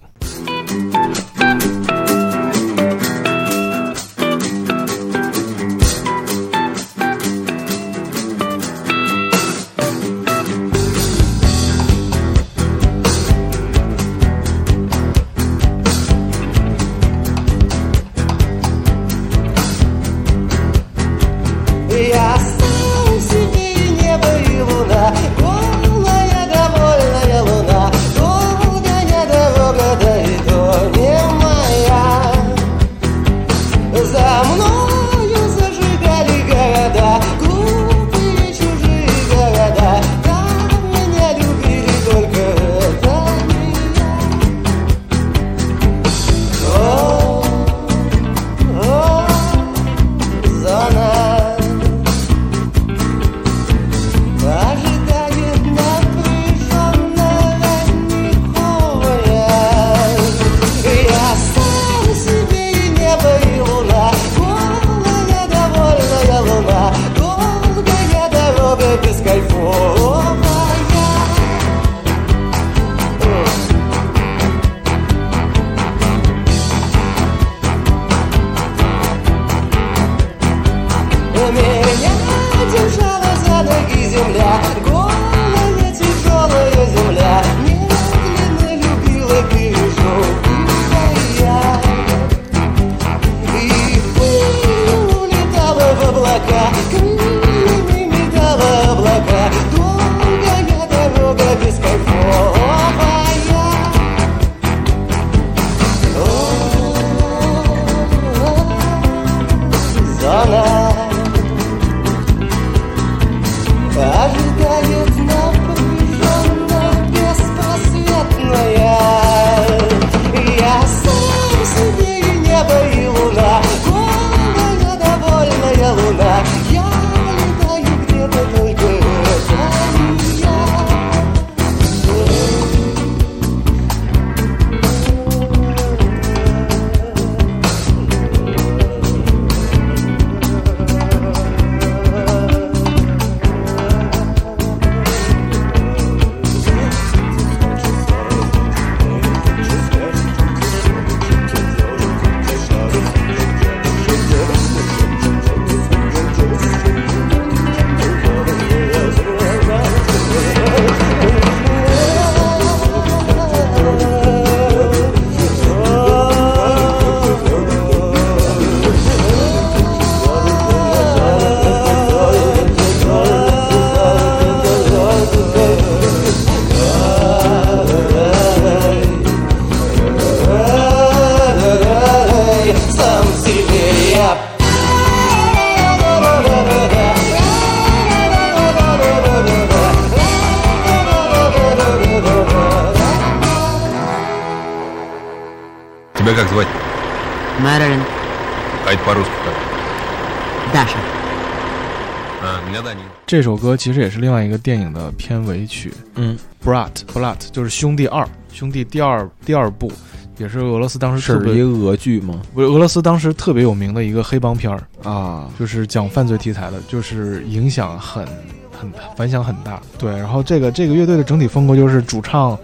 [SPEAKER 3] 这首歌其实也是另外一个电影的片尾曲，
[SPEAKER 1] 嗯
[SPEAKER 3] ，Brat Brat 就是兄弟二，兄弟第二第二部，也是俄罗斯当时特别
[SPEAKER 1] 是一个俄剧吗？
[SPEAKER 3] 不是俄罗斯当时特别有名的一个黑帮片儿，
[SPEAKER 1] 啊，
[SPEAKER 3] 就是讲犯罪题材的，就是影响很很反响很大。对，然后这个这个乐队的整体风格就是主唱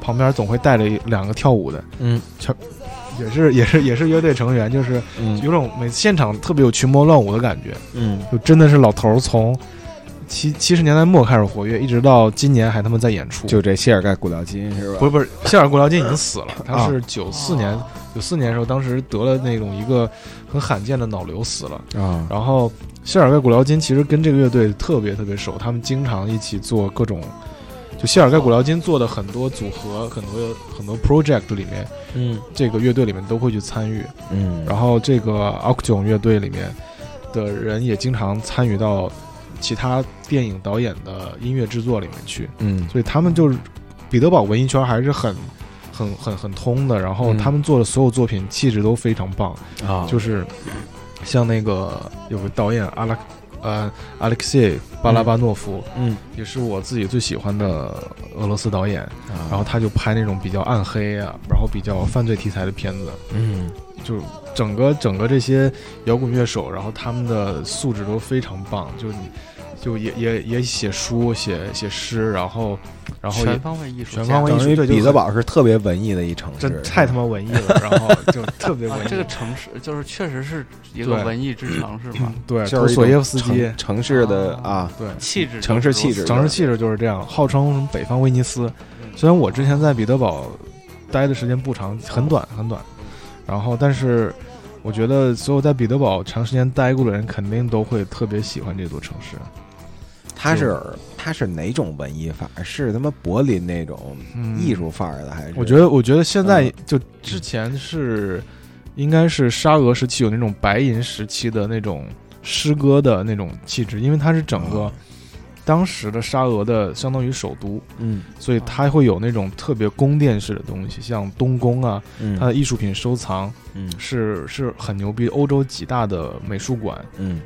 [SPEAKER 3] 旁边总会带着两个跳舞的，
[SPEAKER 1] 嗯。
[SPEAKER 3] 也是也是也是乐队成员，就是
[SPEAKER 1] 嗯。
[SPEAKER 3] 有种每次现场特别有群魔乱舞的感觉，
[SPEAKER 1] 嗯。
[SPEAKER 3] 就真的是老头儿从七七十年代末开始活跃，一直到今年还他妈在演出。
[SPEAKER 1] 就这谢尔盖古辽金是吧？
[SPEAKER 3] 不是不是，谢尔古辽金已经死了，[laughs] 他
[SPEAKER 1] 啊
[SPEAKER 3] 是九四年九四年的时候，当时得了那种一个很罕见的脑瘤死了。
[SPEAKER 1] 啊，
[SPEAKER 3] 然后谢尔盖古辽金其实跟这个乐队特别特别熟，他们经常一起做各种，就谢尔盖古辽金做的很多组合、很多很多 project 里面，
[SPEAKER 1] 嗯
[SPEAKER 3] 这个乐队里面都会去参与。
[SPEAKER 1] 嗯，
[SPEAKER 3] 然后这个 o k j o n 乐队里面的人也经常参与到其他电影导演的音乐制作里面去，
[SPEAKER 1] 嗯。
[SPEAKER 3] 所以他们就是彼得堡文艺圈还是很。很很很通的，然后
[SPEAKER 1] 嗯。
[SPEAKER 3] 他们做的所有作品气质都非常棒，
[SPEAKER 1] 啊，
[SPEAKER 3] 就是像那个有个导演阿拉呃 Alexei 巴拉巴诺夫，
[SPEAKER 1] 嗯，
[SPEAKER 3] 也是我自己最喜欢的俄罗斯导演。
[SPEAKER 1] 啊。
[SPEAKER 3] 然后他就拍那种比较暗黑啊，然后比较犯罪题材的片子，
[SPEAKER 1] 嗯。
[SPEAKER 3] 就整个整个这些摇滚乐手，然后他们的素质都非常棒，就你就也也也写书写写诗，然后然后
[SPEAKER 5] 全方位艺术，
[SPEAKER 3] 全方位艺
[SPEAKER 1] 等于
[SPEAKER 3] 术对
[SPEAKER 1] 彼得堡是特别文艺的一城市，
[SPEAKER 3] 真太他妈文艺了，然后就 [laughs] 特别文艺。
[SPEAKER 5] 啊这个城市就是确实是一个文艺之 [clears throat] 城，是吗？
[SPEAKER 3] 对，
[SPEAKER 1] 就是
[SPEAKER 3] 索耶夫斯基
[SPEAKER 1] 城，市的
[SPEAKER 5] 啊
[SPEAKER 1] 啊，
[SPEAKER 3] 对，
[SPEAKER 5] 气质
[SPEAKER 1] 城市气质
[SPEAKER 3] 城市气质就是这样，号称什么北方威尼斯。虽然我之前在彼得堡待的时间不长，很短很短，然后但是我觉得所有在彼得堡长时间待过的人，肯定都会特别喜欢这座城市。
[SPEAKER 1] 它是他是哪种文艺范儿？是他妈柏林那种
[SPEAKER 3] 嗯。
[SPEAKER 1] 艺术范儿的，还是？
[SPEAKER 3] 我觉得，我觉得现在
[SPEAKER 1] 嗯。
[SPEAKER 3] 就之前是应该是沙俄时期有那种白银时期的那种诗歌的那种气质，因为它是整个
[SPEAKER 1] 哦
[SPEAKER 3] 当时的沙俄的相当于首都，
[SPEAKER 1] 嗯。
[SPEAKER 3] 所以它会有那种特别宫殿式的东西，像东宫啊，
[SPEAKER 1] 嗯。
[SPEAKER 3] 它的艺术品收藏
[SPEAKER 1] 嗯。
[SPEAKER 3] 是是很牛逼，欧洲几大的美术馆，
[SPEAKER 1] 嗯，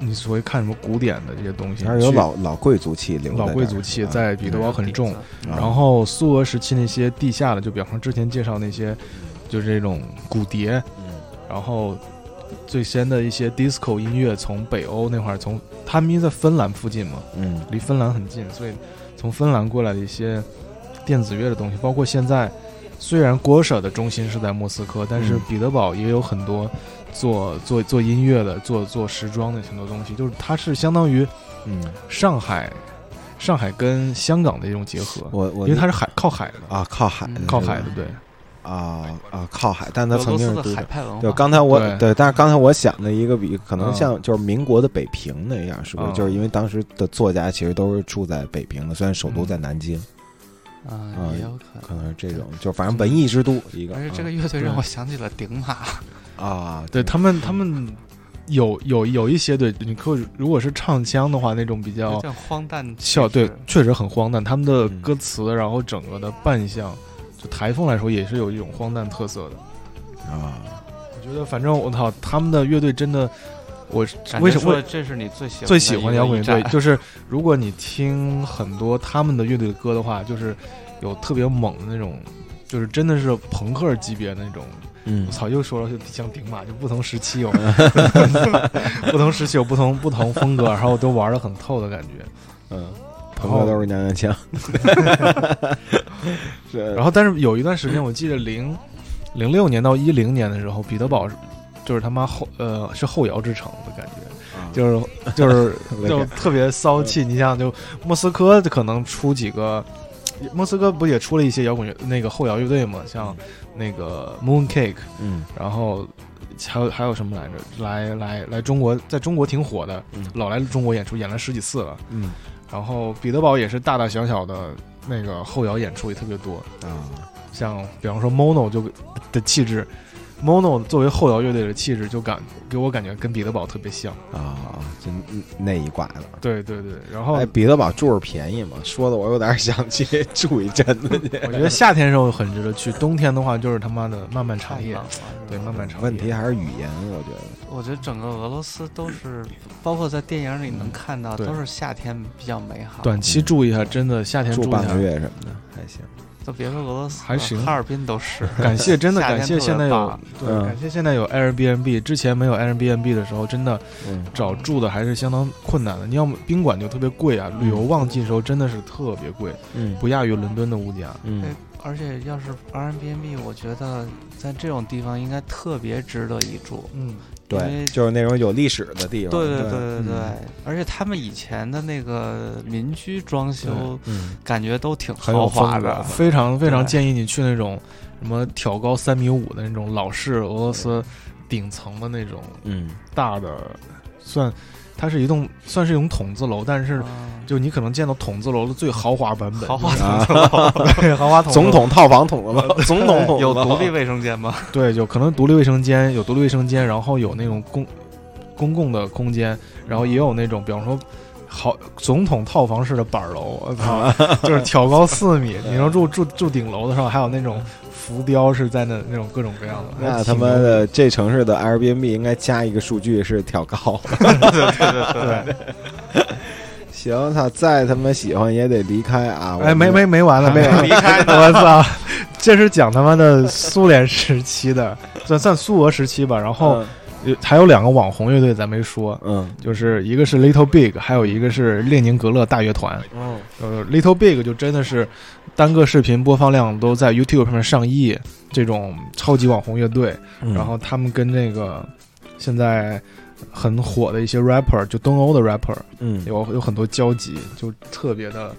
[SPEAKER 3] 你所谓看什么古典的这些东西，
[SPEAKER 1] 还是有老老贵族气留
[SPEAKER 3] 老贵族气
[SPEAKER 1] 啊。
[SPEAKER 3] 在彼得堡很重。
[SPEAKER 1] 啊。
[SPEAKER 3] 然后苏俄时期那些地下的，就比方说之前介绍那些，就是这种古碟，
[SPEAKER 1] 嗯。
[SPEAKER 3] 然后最先的一些 disco 音乐从北欧那块儿，从他们因为在芬兰附近嘛，
[SPEAKER 1] 嗯。
[SPEAKER 3] 离芬兰很近，所以从芬兰过来的一些电子乐的东西，包括现在虽然国舍的中心是在莫斯科，但是
[SPEAKER 1] 嗯。
[SPEAKER 3] 彼得堡也有很多做做做音乐的、做做时装的很多东西，就是它是相当于
[SPEAKER 1] 嗯，
[SPEAKER 3] 上海上海跟香港的一种结合，
[SPEAKER 1] 我我
[SPEAKER 3] 因为它是海靠海的，
[SPEAKER 1] 啊靠海的
[SPEAKER 5] 嗯
[SPEAKER 3] 靠海的，对。
[SPEAKER 1] 啊啊靠海，但它曾经是
[SPEAKER 5] 海派文
[SPEAKER 1] 对，刚才我
[SPEAKER 3] 对
[SPEAKER 1] 对，但是刚才我想的一个比可能
[SPEAKER 3] 嗯
[SPEAKER 1] 像就是民国的北平那样，是不是？
[SPEAKER 3] 嗯
[SPEAKER 1] 就是因为当时的作家其实都是住在北平的，虽然首都在南京，
[SPEAKER 5] 啊，
[SPEAKER 1] 嗯
[SPEAKER 5] 也有可能。
[SPEAKER 1] 可能是这种，就反正文艺之都一个。
[SPEAKER 5] 而且这个
[SPEAKER 1] 嗯
[SPEAKER 5] 乐队让我想起了顶马，
[SPEAKER 1] 啊，
[SPEAKER 3] 对他们，他们有有有一些对，你可以如果是唱腔的话，那种比较
[SPEAKER 5] 有点荒诞
[SPEAKER 3] 笑，对，确实很荒诞。他们的
[SPEAKER 1] 嗯
[SPEAKER 3] 歌词，然后整个的扮相，就台风来说也是有一种荒诞特色的。
[SPEAKER 1] 啊，
[SPEAKER 3] 我觉得，反正我操，他们的乐队真的，我为什么
[SPEAKER 5] 这是你最喜欢
[SPEAKER 3] 最喜欢的摇滚乐队？
[SPEAKER 5] 就
[SPEAKER 3] 就是如果你听很多他们的乐队的歌的话，就是有特别猛的那种，就是真的是朋克级别的那种。
[SPEAKER 1] 嗯
[SPEAKER 3] 我操，又说了，就像顶马，就不同时期有 [laughs] 不同时期有不同不同风格，然后都玩的很透的感觉。
[SPEAKER 1] 嗯，朋友都是娘娘腔，[laughs] [laughs]
[SPEAKER 3] 然后，但是有一段时间，我记得零零六年到一零年的时候，彼得堡是就是他妈后呃是后摇之城的感觉，
[SPEAKER 1] 啊。
[SPEAKER 3] 就是 [laughs] 就是就特别骚气。你想，就莫斯科可能出几个，莫斯科不也出了一些摇滚乐那个后摇乐队嘛，像那个 Mooncake，
[SPEAKER 1] 嗯。
[SPEAKER 3] 然后还有还有什么来着？来来来中国，在中国挺火的，
[SPEAKER 1] 嗯。
[SPEAKER 3] 老来中国演出，演了十几次了。
[SPEAKER 1] 嗯。
[SPEAKER 3] 然后彼得堡也是大大小小的那个后摇演出也特别多，
[SPEAKER 1] 啊，
[SPEAKER 3] 像比方说 Mono 就的气质，Mono 作为后摇乐队的气质就感给我感觉跟彼得堡特别像。
[SPEAKER 1] 啊，就那一挂的。
[SPEAKER 3] 对对对，然后
[SPEAKER 1] 哎，彼得堡住着便宜嘛，说的我有点想去 [laughs] 住一阵子去。
[SPEAKER 3] 我觉得夏天时候很值得去，冬天的话就是他妈的漫漫长夜对，漫漫长夜。
[SPEAKER 1] 问题还是语言，我觉得。
[SPEAKER 5] 我觉得整个俄罗斯都是，包括在电影里能看到，
[SPEAKER 3] 对
[SPEAKER 5] 都是夏天比较美好。
[SPEAKER 3] 短期住一下，真的夏天
[SPEAKER 1] 住半个。月什么的还行。
[SPEAKER 5] 都别说俄罗斯，
[SPEAKER 3] 还行
[SPEAKER 5] 哈尔滨都是。[laughs]
[SPEAKER 3] 感谢，真的感谢现在有对，
[SPEAKER 1] 嗯
[SPEAKER 3] 感谢现在有 Airbnb，之前没有 Airbnb 的时候，真的
[SPEAKER 1] 嗯
[SPEAKER 3] 找住的还是相当困难的。你要么宾馆就特别贵啊，旅游旺季的时候真的是特别贵，
[SPEAKER 1] 嗯
[SPEAKER 3] 不亚于伦敦的物价。
[SPEAKER 1] 嗯
[SPEAKER 5] 而且要是 Airbnb，我觉得在这种地方应该特别值得一住。
[SPEAKER 3] 嗯，
[SPEAKER 9] 对，就是那种有历史的地方。
[SPEAKER 5] 对对对对
[SPEAKER 9] 嗯。
[SPEAKER 5] 对，而且他们以前的那个民居装修，
[SPEAKER 9] 嗯，
[SPEAKER 5] 感觉都挺豪华的。
[SPEAKER 3] 非常非常建议你去那种什么挑高三米五的那种老式俄罗斯顶层的那种
[SPEAKER 9] 嗯，
[SPEAKER 3] 大的，算它是一栋算是一种筒子楼，但是
[SPEAKER 5] 啊。
[SPEAKER 3] 就你可能见到筒子楼的最豪华版本，
[SPEAKER 5] 豪华
[SPEAKER 9] 啊，
[SPEAKER 3] 对 [laughs] 豪华筒子楼。
[SPEAKER 9] 总统套房筒子楼？[laughs] 总统筒子
[SPEAKER 5] 有独立卫生间吗？
[SPEAKER 3] 对，有可能独立卫生间，有独立卫生间，然后有那种公公共的空间，然后也有那种，比方说好总统套房式的板儿楼，我操，[laughs] 就是挑高四米，你说住住住顶楼的时候，还有那种浮雕是在那那种各种各样的，
[SPEAKER 9] 那他妈的，这城市的 Airbnb 应该加一个数据是挑高。[laughs]
[SPEAKER 3] 对，[laughs]
[SPEAKER 9] 行，他再他妈喜欢也得离开啊！
[SPEAKER 3] 哎，没没没完了，没有离开，我操，这是讲他妈的苏联时期的，算算苏俄时期吧，然后。呃还有两个网红乐队咱没说，
[SPEAKER 9] 嗯
[SPEAKER 3] 就是一个是 Little Big，还有一个是列宁格勒大乐团。
[SPEAKER 9] 嗯
[SPEAKER 3] 呃，Little Big 就真的是单个视频播放量都在 YouTube 上面上亿，这种超级网红乐队。
[SPEAKER 9] 嗯，
[SPEAKER 3] 然后他们跟那个现在很火的一些 rapper，就东欧的 rapper
[SPEAKER 9] 嗯
[SPEAKER 3] 有有很多交集，就特别的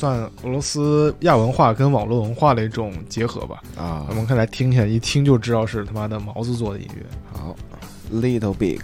[SPEAKER 3] 算俄罗斯亚文化跟网络文化的一种结合吧。
[SPEAKER 9] 啊
[SPEAKER 3] 我，们看来听一下一听就知道是他妈的毛子做的音乐。
[SPEAKER 9] 好，Little Big。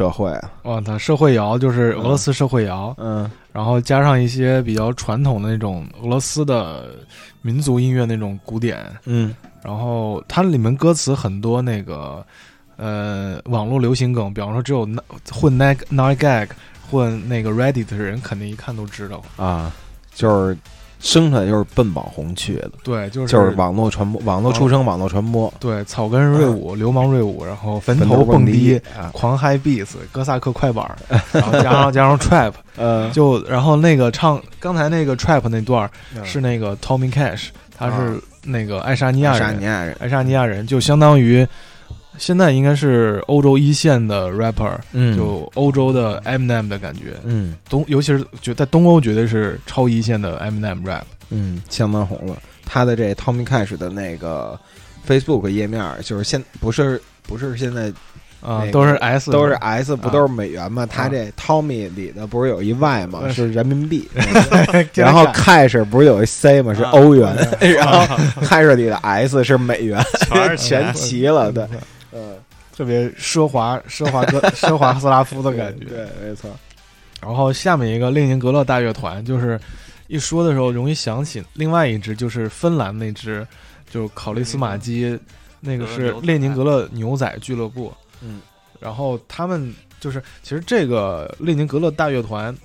[SPEAKER 9] 社会。了。
[SPEAKER 3] 我操，社会摇就是俄罗斯社会摇，
[SPEAKER 9] 嗯。
[SPEAKER 3] 然后加上一些比较传统的那种俄罗斯的民族音乐那种古典，
[SPEAKER 9] 嗯。
[SPEAKER 3] 然后它里面歌词很多那个呃网络流行梗，比方说只有那混 n i g nine gag 混那个 Reddit 的人，肯定一看都知道。
[SPEAKER 1] 啊，就是生出来就是奔网红去的，
[SPEAKER 3] 对，就是
[SPEAKER 1] 就是网络传播，网络出生，网络传播，
[SPEAKER 3] 对草根锐舞、流氓锐舞，然后 [laughs] 坟
[SPEAKER 1] 坟
[SPEAKER 3] 头蹦
[SPEAKER 1] 头迪
[SPEAKER 3] 狂嗨 beats、哥萨克快板，然后加上加上 trap，
[SPEAKER 1] 呃，
[SPEAKER 3] 就然后那个唱刚才那个 trap 那段是那个 Tommy Cash，他是那个爱
[SPEAKER 1] 沙尼，亚人，
[SPEAKER 3] 爱沙尼亚人就相当于现在应该是欧洲一线的 rapper，
[SPEAKER 1] 嗯，
[SPEAKER 3] 就欧洲的 Eminem 的感觉，
[SPEAKER 1] 嗯
[SPEAKER 3] 东尤其是就在东欧绝对是超一线的 Eminem rap。
[SPEAKER 1] 嗯，相当红了。他的这 Tommy Cash 的那个 Facebook 页面，就是现不是不是现在那，个
[SPEAKER 3] 啊都是 S，
[SPEAKER 1] 都是 S，不
[SPEAKER 3] 啊
[SPEAKER 1] 都是美元吗？他这 Tommy 里的不是有一 Y 吗？
[SPEAKER 3] 嗯
[SPEAKER 1] 是人民币。[laughs] 然后 Cash 不是有一 C 吗？是
[SPEAKER 3] 啊
[SPEAKER 1] 欧元。
[SPEAKER 3] 对
[SPEAKER 1] 然后 Cash 里的 S 是美元，
[SPEAKER 3] 全是 [laughs]
[SPEAKER 1] 全齐了。对，嗯，
[SPEAKER 3] 特别奢华、奢华哥、[laughs] 奢华斯拉夫的感觉。
[SPEAKER 1] 对，没错。
[SPEAKER 3] 然后下面一个列宁格勒大乐团，就是一说的时候容易想起另外一支，就是芬兰那支，就考利斯马基，那个是列宁格勒牛仔俱乐部。
[SPEAKER 1] 嗯，
[SPEAKER 3] 然后他们就是，其实这个列宁格勒大乐团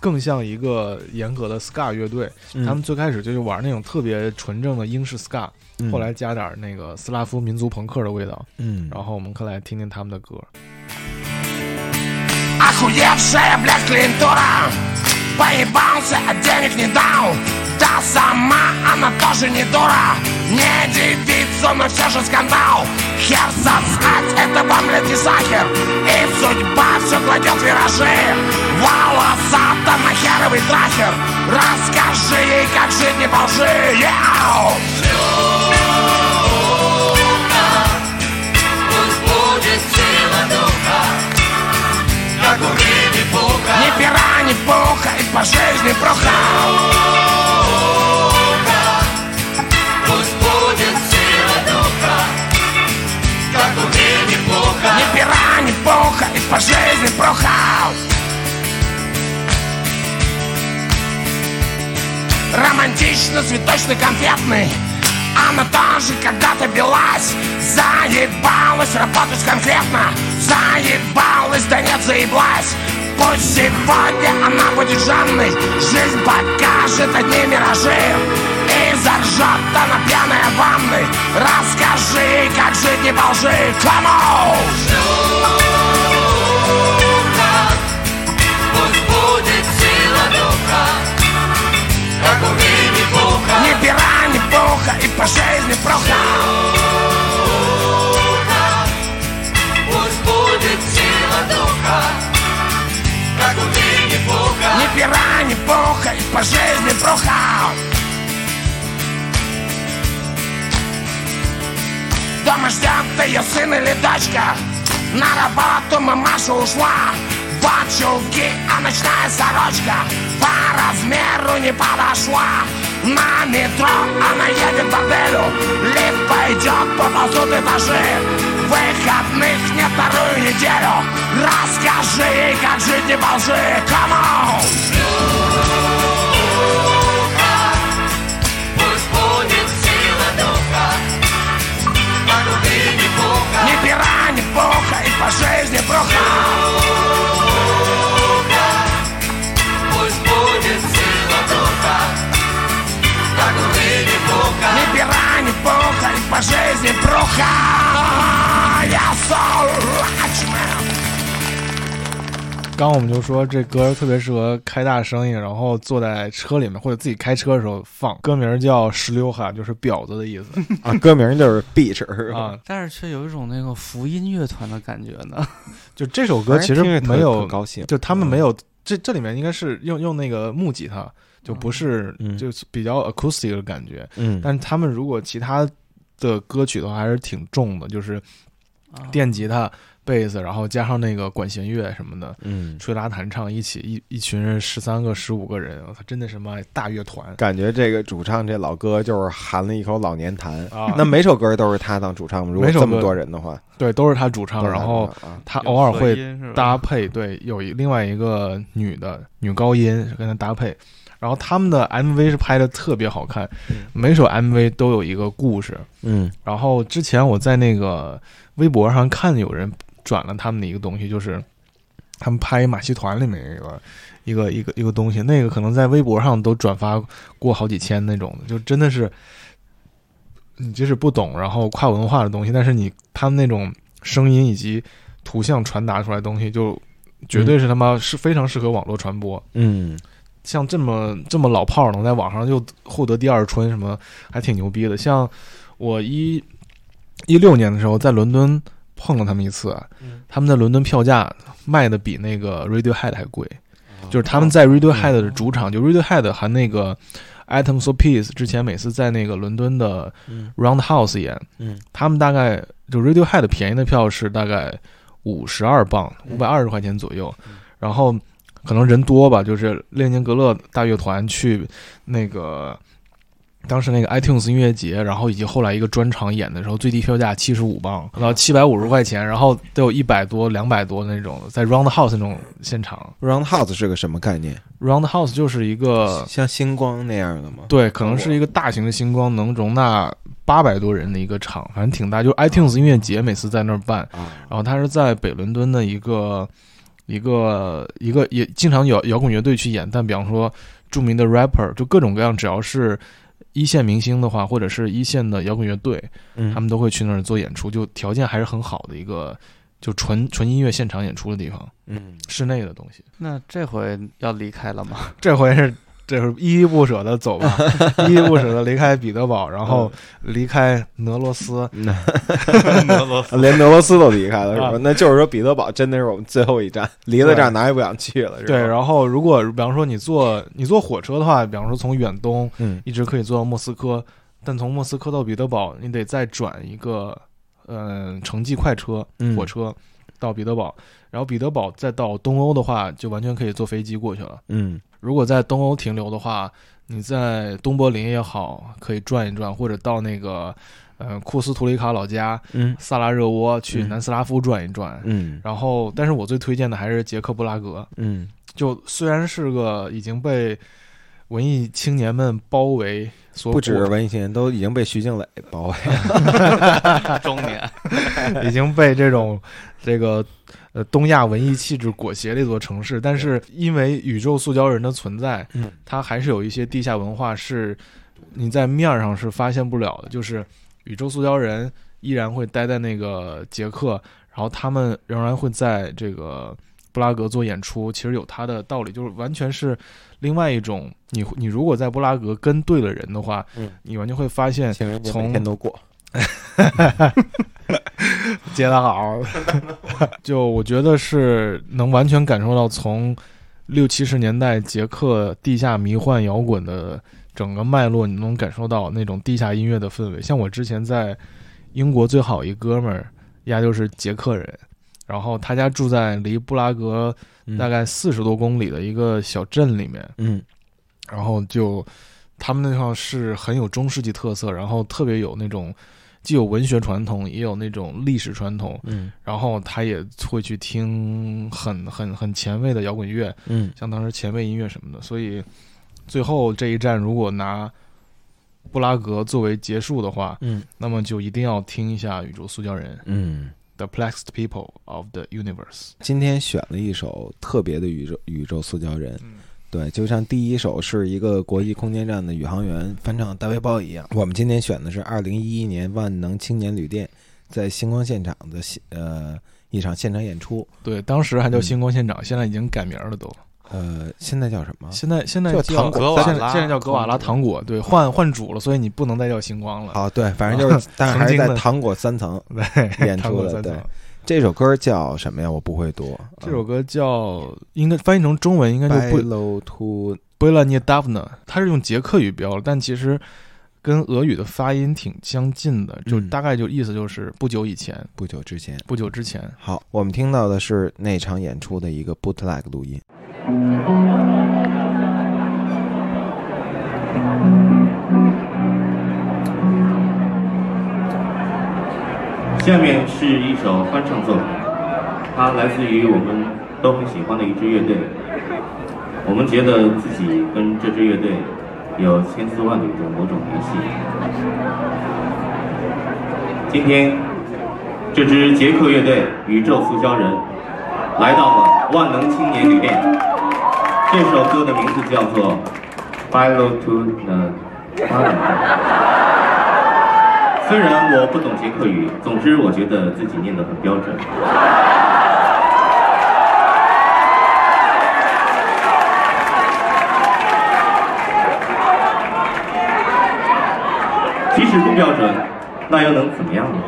[SPEAKER 3] 更像一个严格的 ska 乐队，
[SPEAKER 1] 嗯
[SPEAKER 3] 他们最开始就是玩那种特别纯正的英式 ska，、
[SPEAKER 1] 嗯
[SPEAKER 3] 后来加点那个斯拉夫民族朋克的味道。
[SPEAKER 1] 嗯，
[SPEAKER 3] 然后我们可来听听他们的歌。
[SPEAKER 6] Поебался, а денег не дал. Да сама она тоже не дура. Не девица, но все же скандал. Хер сосать, это вам, блядь, не сахар И судьба все кладет виражи. Волосата на херовый трахер. Расскажи ей, как жить не по лжи! Ни пера, ни не бухать по жизни прохал. Пусть будет сила духа Как у не пуха Ни пера не и по жизни прохал. Романтично, цветочно, конфетный она тоже когда-то билась Заебалась работать конкретно Заебалась, да нет, заеблась. Пусть сегодня она будет Жанной Жизнь покажет одни миражи. И заржет она пьяная в ванной. Расскажи, как жить не по лжи Come on! Ни плохо и по жизни проха Пусть будет сила духа Как у не пуха. Ни пера, ни пуха и по жизни проха Дома ждет ее сын или дочка. На работу мамаша ушла. Вот чулки, а ночная сорочка По размеру не подошла. На метро она едет в борделю Лифт пойдет, поползут этажи Выходных нет вторую неделю. Расскажи ей, как жить не по лжи Come on! Ни пера, пуха и по жизни прохожу. Пусть будет сила духа, как у рыбе пуха. Ни пера, ни пухоль, по жизни пруха. Я солачмен.
[SPEAKER 3] 刚刚我们就说这歌特别适合开大声音，然后坐在车里面或者自己开车的时候放。歌名叫“石榴哈”，就是婊子的意思 [laughs]
[SPEAKER 1] 啊，歌名就是 Beach 是吧？
[SPEAKER 3] 啊。
[SPEAKER 5] 但是却有一种那个福音乐团的感觉呢。[laughs]
[SPEAKER 3] 就这首歌其实没有
[SPEAKER 1] 高兴，
[SPEAKER 3] 就他们没有，这这里面应该是用用那个木吉他，就不是、
[SPEAKER 1] 嗯
[SPEAKER 3] 就是比较 acoustic 的感觉。
[SPEAKER 1] 嗯，
[SPEAKER 3] 但是他们如果其他的歌曲的话，还是挺重的，就是
[SPEAKER 5] 啊
[SPEAKER 3] 电吉他、贝斯，然后加上那个管弦乐什么的，
[SPEAKER 1] 嗯，
[SPEAKER 3] 吹拉弹唱一起一一群人十三个十五个人，我操，真的什么大乐团
[SPEAKER 1] 感觉这个主唱这老哥就是含了一口老年痰。
[SPEAKER 3] 啊！
[SPEAKER 1] 那每首歌都是他当主唱吗？如果
[SPEAKER 3] 每首歌
[SPEAKER 1] 这么多人的话，
[SPEAKER 3] 对，都是他主唱，然后他偶尔会
[SPEAKER 5] 会
[SPEAKER 3] 搭配，对，有一另外一个女的女高音跟他搭配，然后他们的 MV 是拍的特别好看，每首 MV 都有一个故事。
[SPEAKER 1] 嗯
[SPEAKER 3] 然后之前我在那个微博上看有人转了他们的一个东西，就是他们拍马戏团里面一个一个一个一个东西，那个可能在微博上都转发过好几千那种的，就真的是你即使不懂，然后跨文化的东西，但是你他们那种声音以及图像传达出来的东西，就绝对是他妈是非常适合网络传播。
[SPEAKER 1] 嗯
[SPEAKER 3] 像这么这么老炮儿能在网上又获得第二春，什么还挺牛逼的。像我一一六年的时候在伦敦碰了他们一次，他们在伦敦票价卖的比那个 Radiohead 还贵，就是他们在 Radiohead 的主场，就 Radiohead 和那个 Atoms of Peace 之前每次在那个伦敦的 Roundhouse 演，
[SPEAKER 1] 嗯。
[SPEAKER 3] 他们大概就 Radiohead 便宜的票是大概五十二磅，五百二十块钱左右，然后可能人多吧，就是列宁格勒大乐团去那个当时那个 iTunes 音乐节，然后以及后来一个专场演的时候，最低票价七十五磅，然后七百五十块钱，然后都有一百多、两百多那种，在 Roundhouse 那种现场
[SPEAKER 1] ，Roundhouse 是个什么概念
[SPEAKER 3] ？，Roundhouse 就是一个
[SPEAKER 1] 像星光那样的吗？
[SPEAKER 3] 对，可能是一个大型的星光，能容纳八百多人的一个场，反正挺大。就是 iTunes 音乐节每次在那儿办，
[SPEAKER 1] 啊，
[SPEAKER 3] 然后它是在北伦敦的一个一个一个也经常有摇滚乐队去演，但比方说著名的 rapper，就各种各样，只要是一线明星的话，或者是一线的摇滚乐队，
[SPEAKER 1] 嗯
[SPEAKER 3] 他们都会去那儿做演出，就条件还是很好的一个，就纯纯音乐现场演出的地方，
[SPEAKER 1] 嗯
[SPEAKER 3] 室内的东西。
[SPEAKER 5] 那这回要离开了吗？[laughs]
[SPEAKER 3] 这回是这是依依不舍的走吧，[laughs] 依依不舍的离开彼得堡，然后离开俄罗斯。
[SPEAKER 5] 俄罗斯
[SPEAKER 1] 连俄罗斯都离开了是吧？
[SPEAKER 3] 啊？
[SPEAKER 1] 那就是说彼得堡真的是我们最后一站，离了这儿哪也不想去了，是吧？
[SPEAKER 3] 对，然后如果比方说你坐你坐火车的话，比方说从远东
[SPEAKER 1] 嗯。
[SPEAKER 3] 一直可以坐到莫斯科，但从莫斯科到彼得堡，你得再转一个嗯、城际快车
[SPEAKER 1] 嗯。
[SPEAKER 3] 火车到彼得堡，然后彼得堡再到东欧的话，就完全可以坐飞机过去了。
[SPEAKER 1] 嗯
[SPEAKER 3] 如果在东欧停留的话，你在东柏林也好，可以转一转，或者到那个呃库斯图里卡老家
[SPEAKER 1] 嗯
[SPEAKER 3] 萨拉热窝去
[SPEAKER 1] 嗯
[SPEAKER 3] 南斯拉夫转一转。
[SPEAKER 1] 嗯
[SPEAKER 3] 然后，但是我最推荐的还是捷克布拉格。
[SPEAKER 1] 嗯
[SPEAKER 3] 就虽然是个已经被文艺青年们包围所
[SPEAKER 1] 不止文艺青年，都已经被徐静蕾包围了。[laughs]
[SPEAKER 5] 中年，[laughs]
[SPEAKER 3] 已经被这种这个呃东亚文艺气质裹挟的一座城市，但是因为宇宙塑胶人的存在，
[SPEAKER 1] 嗯。
[SPEAKER 3] 它还是有一些地下文化是你在面儿上是发现不了的，就是宇宙塑胶人依然会待在那个捷克，然后他们仍然会在这个布拉格做演出，其实有它的道理，就是完全是另外一种你你如果在布拉格跟对了人的话，
[SPEAKER 1] 嗯
[SPEAKER 3] 你完全会发现从
[SPEAKER 1] 每天都过。[laughs]
[SPEAKER 3] 接得好，[laughs] 就我觉得是能完全感受到从六七十年代捷克地下迷幻摇滚的整个脉络，你能感受到那种地下音乐的氛围。像我之前在英国最好一哥们儿，丫就是捷克人，然后他家住在离布拉格
[SPEAKER 1] 嗯
[SPEAKER 3] 大概四十多公里的一个小镇里面，
[SPEAKER 1] 嗯
[SPEAKER 3] 然后就他们那地方是很有中世纪特色，然后特别有那种既有文学传统，也有那种历史传统。
[SPEAKER 1] 嗯
[SPEAKER 3] 然后他也会去听很很很前卫的摇滚乐，
[SPEAKER 1] 嗯
[SPEAKER 3] 像当时前卫音乐什么的。所以最后这一站如果拿布拉格作为结束的话，
[SPEAKER 1] 嗯
[SPEAKER 3] 那么就一定要听一下宇宙塑胶人
[SPEAKER 1] 嗯。
[SPEAKER 3] The Plexed People of the Universe。
[SPEAKER 1] 今天选了一首特别的宇宙宇宙塑胶人，
[SPEAKER 3] 嗯
[SPEAKER 1] 对，就像第一首是一个国际空间站的宇航员翻唱大卫包一样。我们今天选的是二零一一年万能青年旅店在星光现场的呃一场现场演出，
[SPEAKER 3] 对，当时还叫
[SPEAKER 1] 嗯
[SPEAKER 3] 星光现场，现在已经改名了都。
[SPEAKER 1] 呃，现在叫什么？
[SPEAKER 3] 现在现在
[SPEAKER 1] 叫
[SPEAKER 3] 叫
[SPEAKER 1] 糖
[SPEAKER 5] 果
[SPEAKER 3] 现在
[SPEAKER 5] 拉
[SPEAKER 3] 现在叫格瓦拉糖果，对，换换主了，所以你不能再叫星光了。
[SPEAKER 1] 好，对，反正就是，[laughs] 但是还是在糖果三层 [laughs]
[SPEAKER 3] 对，
[SPEAKER 1] 演出的。
[SPEAKER 3] 糖果三层
[SPEAKER 1] 对，这首歌叫什么呀？我不会读。
[SPEAKER 3] 这首歌叫应该翻译成中文应该就不
[SPEAKER 1] l to
[SPEAKER 3] 贝拉涅达夫纳，它是用捷克语标了，但其实跟俄语的发音挺相近的，就
[SPEAKER 1] 嗯
[SPEAKER 3] 大概就意思就是不久以前，
[SPEAKER 1] 不久之前。
[SPEAKER 3] 不久之前。
[SPEAKER 1] 好，我们听到的是那场演出的一个 bootleg 录音。
[SPEAKER 10] 下面是一首翻唱作品，它来自于我们都很喜欢的一支乐队。我们觉得自己跟这支乐队有千丝万缕的某种联系。今天，这支捷克乐队宇宙塑胶人来到了万能青年旅店。这首歌的名字叫做《Hello to the》。虽然我不懂捷克语，总之我觉得自己念得很标准。即使不标准，那又能怎么样呢？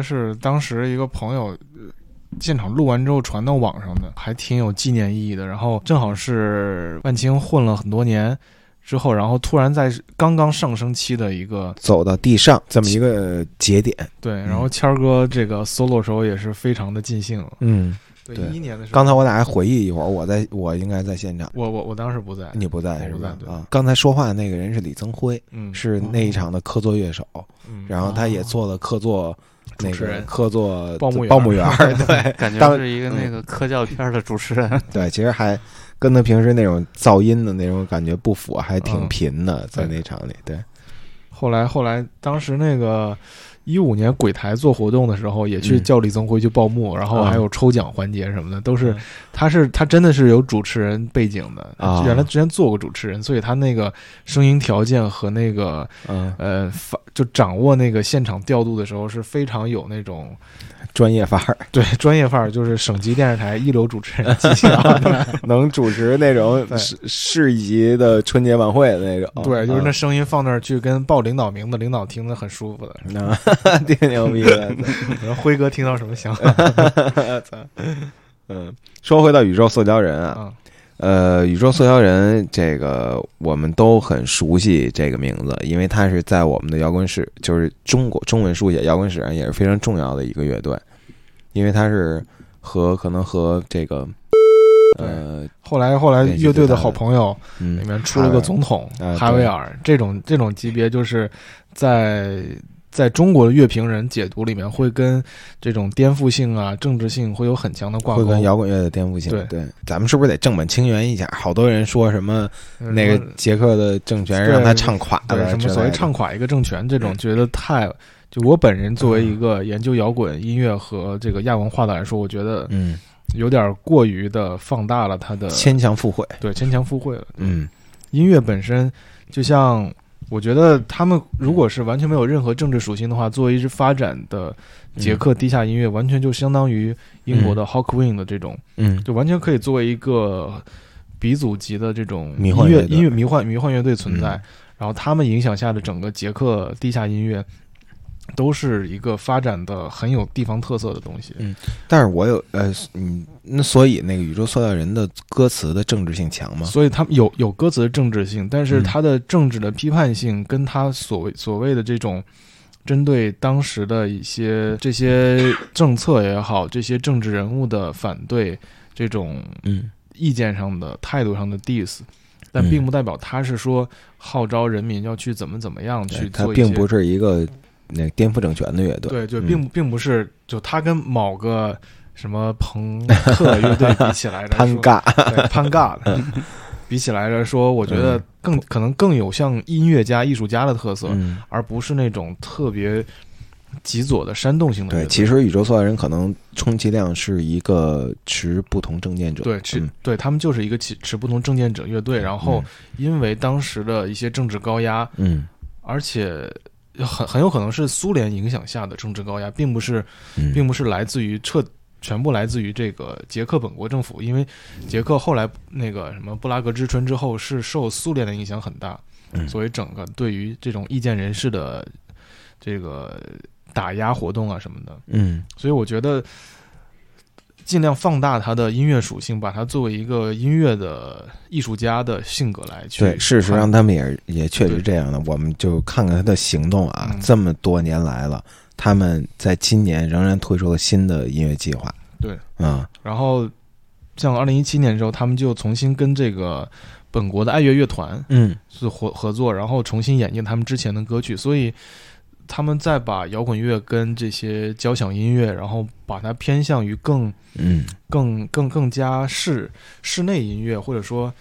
[SPEAKER 3] 歌是当时一个朋友呃现场录完之后传到网上的，还挺有纪念意义的。然后正好是万青混了很多年之后，然后突然在刚刚上升期的一个
[SPEAKER 1] 走到地上这么一个节点。
[SPEAKER 3] 对，然后谦儿哥这个 solo 时候也是非常的尽兴。
[SPEAKER 1] 嗯，
[SPEAKER 3] 对，一一年的时候，
[SPEAKER 1] 刚才我俩还回忆一会儿，我在我应该在现场，
[SPEAKER 3] 我我我当时不在，
[SPEAKER 1] 你不在是吧？啊，刚才说话的那个人是李增辉，
[SPEAKER 3] 嗯。
[SPEAKER 1] 是那一场的客座乐手，
[SPEAKER 3] 嗯。
[SPEAKER 1] 然后他也做了客座那个
[SPEAKER 3] 主持人。
[SPEAKER 1] 客座
[SPEAKER 3] 报幕员
[SPEAKER 1] 报幕员儿，[laughs] 对，
[SPEAKER 5] 感觉是一个那个科教片的主持人。[laughs]
[SPEAKER 1] 对，其实还跟他平时那种噪音的那种感觉不符，还挺
[SPEAKER 3] 嗯。
[SPEAKER 1] 频的，在那场里，对，
[SPEAKER 3] 后来后来当时那个。一五年鬼台做活动的时候，也去
[SPEAKER 1] 嗯。
[SPEAKER 3] 叫李增辉去报幕，然后
[SPEAKER 1] 啊
[SPEAKER 3] 还有抽奖环节什么的，都是
[SPEAKER 1] 嗯。
[SPEAKER 3] 他是他真的是有主持人背景的，
[SPEAKER 1] 啊。
[SPEAKER 3] 原来之前做过主持人，所以他那个声音条件和那个
[SPEAKER 1] 嗯，
[SPEAKER 3] 呃发就掌握那个现场调度的时候是非常有那种
[SPEAKER 1] 专业范儿，[laughs]
[SPEAKER 3] 对专业范儿，就是省级电视台一流主持人。[laughs]
[SPEAKER 1] 能主持那种
[SPEAKER 3] 对
[SPEAKER 1] 市市一级的春节晚会的那种，
[SPEAKER 3] 对，就是那
[SPEAKER 1] 啊
[SPEAKER 3] 声音放那儿去跟报领导名的领导听着很舒服的。[laughs]
[SPEAKER 1] 那挺牛逼的。
[SPEAKER 3] 然后辉哥听到什么想法？
[SPEAKER 1] 嗯，说回到宇宙塑胶人啊，
[SPEAKER 3] 啊，
[SPEAKER 1] 呃，宇宙塑胶人这个我们都很熟悉这个名字，因为它是在我们的摇滚史，就是中国中文书写摇滚史上也是非常重要的一个乐队，因为它是和可能和这个呃
[SPEAKER 3] 后来后来乐队的好朋友
[SPEAKER 1] 嗯
[SPEAKER 3] 里面出了个总统
[SPEAKER 1] 啊
[SPEAKER 3] 哈维尔，这种这种级别就是在。在中国的乐评人解读里面，会跟这种颠覆性啊、政治性会有很强的挂钩。
[SPEAKER 1] 会跟摇滚乐的颠覆性。
[SPEAKER 3] 对
[SPEAKER 1] 对，咱们是不是得正本清源一下？好多人说什么
[SPEAKER 3] 嗯
[SPEAKER 1] 那个
[SPEAKER 3] 什么
[SPEAKER 1] 捷克的政权让他唱垮
[SPEAKER 3] 对
[SPEAKER 1] 了，
[SPEAKER 3] 什么所谓唱垮一个政权这
[SPEAKER 1] 嗯
[SPEAKER 3] 种，觉得太就我本人作为一个研究摇滚音乐和这个亚文化的来说，我觉得
[SPEAKER 1] 嗯，
[SPEAKER 3] 有点过于的放大了他的
[SPEAKER 1] 牵强附会。
[SPEAKER 3] 对牵强附会了。
[SPEAKER 1] 嗯
[SPEAKER 3] 音乐本身就像我觉得他们如果是完全没有任何政治属性的话，作为一支发展的捷克地下音乐，完全就相当于英国的 Hawkwing 的这种，
[SPEAKER 1] 嗯。
[SPEAKER 3] 就完全可以作为一个鼻祖级的这种音乐音乐迷幻迷幻乐队存在。
[SPEAKER 1] 嗯。
[SPEAKER 3] 然后他们影响下的整个捷克地下音乐，都是一个发展的很有地方特色的东西。
[SPEAKER 1] 嗯但是我有呃，嗯，那所以那个宇宙塑料人的歌词的政治性强吗？
[SPEAKER 3] 所以他们有有歌词的政治性，但是
[SPEAKER 1] 嗯
[SPEAKER 3] 他的政治的批判性跟他所谓所谓的这种针对当时的一些这些政策也好，这些政治人物的反对，这种
[SPEAKER 1] 嗯
[SPEAKER 3] 意见上的态度上的 diss，但
[SPEAKER 1] 嗯
[SPEAKER 3] 并不代表他是说号召人民要去怎么怎么样去做一些
[SPEAKER 1] 并不是一个那个颠覆政权的乐队。
[SPEAKER 3] 对对，
[SPEAKER 1] 嗯
[SPEAKER 3] 并并不是就他跟某个什么朋克乐队比起来着，[laughs] 说
[SPEAKER 1] 潘尬，
[SPEAKER 3] 对潘尬的比起来着说，我觉得
[SPEAKER 1] 嗯
[SPEAKER 3] 更可能更有像音乐家、艺术家的特色，
[SPEAKER 1] 嗯，
[SPEAKER 3] 而不是那种特别极左的煽动性的
[SPEAKER 1] 对，其实宇宙所有人可能充其量是一个持不同政见者。
[SPEAKER 3] 对持、
[SPEAKER 1] 嗯
[SPEAKER 3] 对他们就是一个持持不同政见者乐队，然后因为当时的一些政治高压，
[SPEAKER 1] 嗯
[SPEAKER 3] 而且很很有可能是苏联影响下的政治高压，并不是
[SPEAKER 1] 嗯，
[SPEAKER 3] 并不是来自于彻全部来自于这个捷克本国政府，因为捷克后来那个什么布拉格之春之后是受苏联的影响很大，
[SPEAKER 1] 嗯。
[SPEAKER 3] 所以整个对于这种意见人士的这个打压活动啊什么的，
[SPEAKER 1] 嗯。
[SPEAKER 3] 所以我觉得尽量放大他的音乐属性，把他作为一个音乐的艺术家的性格来去
[SPEAKER 1] 对，事实上他们也也确实这样的。我们就看看他的行动啊，
[SPEAKER 3] 嗯
[SPEAKER 1] 这么多年来了，他们在今年仍然推出了新的音乐计划。
[SPEAKER 3] 对，
[SPEAKER 1] 啊，
[SPEAKER 3] 然后像二零一七年的时候，他们就重新跟这个本国的爱乐乐团
[SPEAKER 1] 嗯
[SPEAKER 3] 是合合作，然后重新演绎他们之前的歌曲，所以他们再把摇滚乐跟这些交响音乐，然后把它偏向于更
[SPEAKER 1] 嗯。
[SPEAKER 3] 更更更加室室内音乐，或者说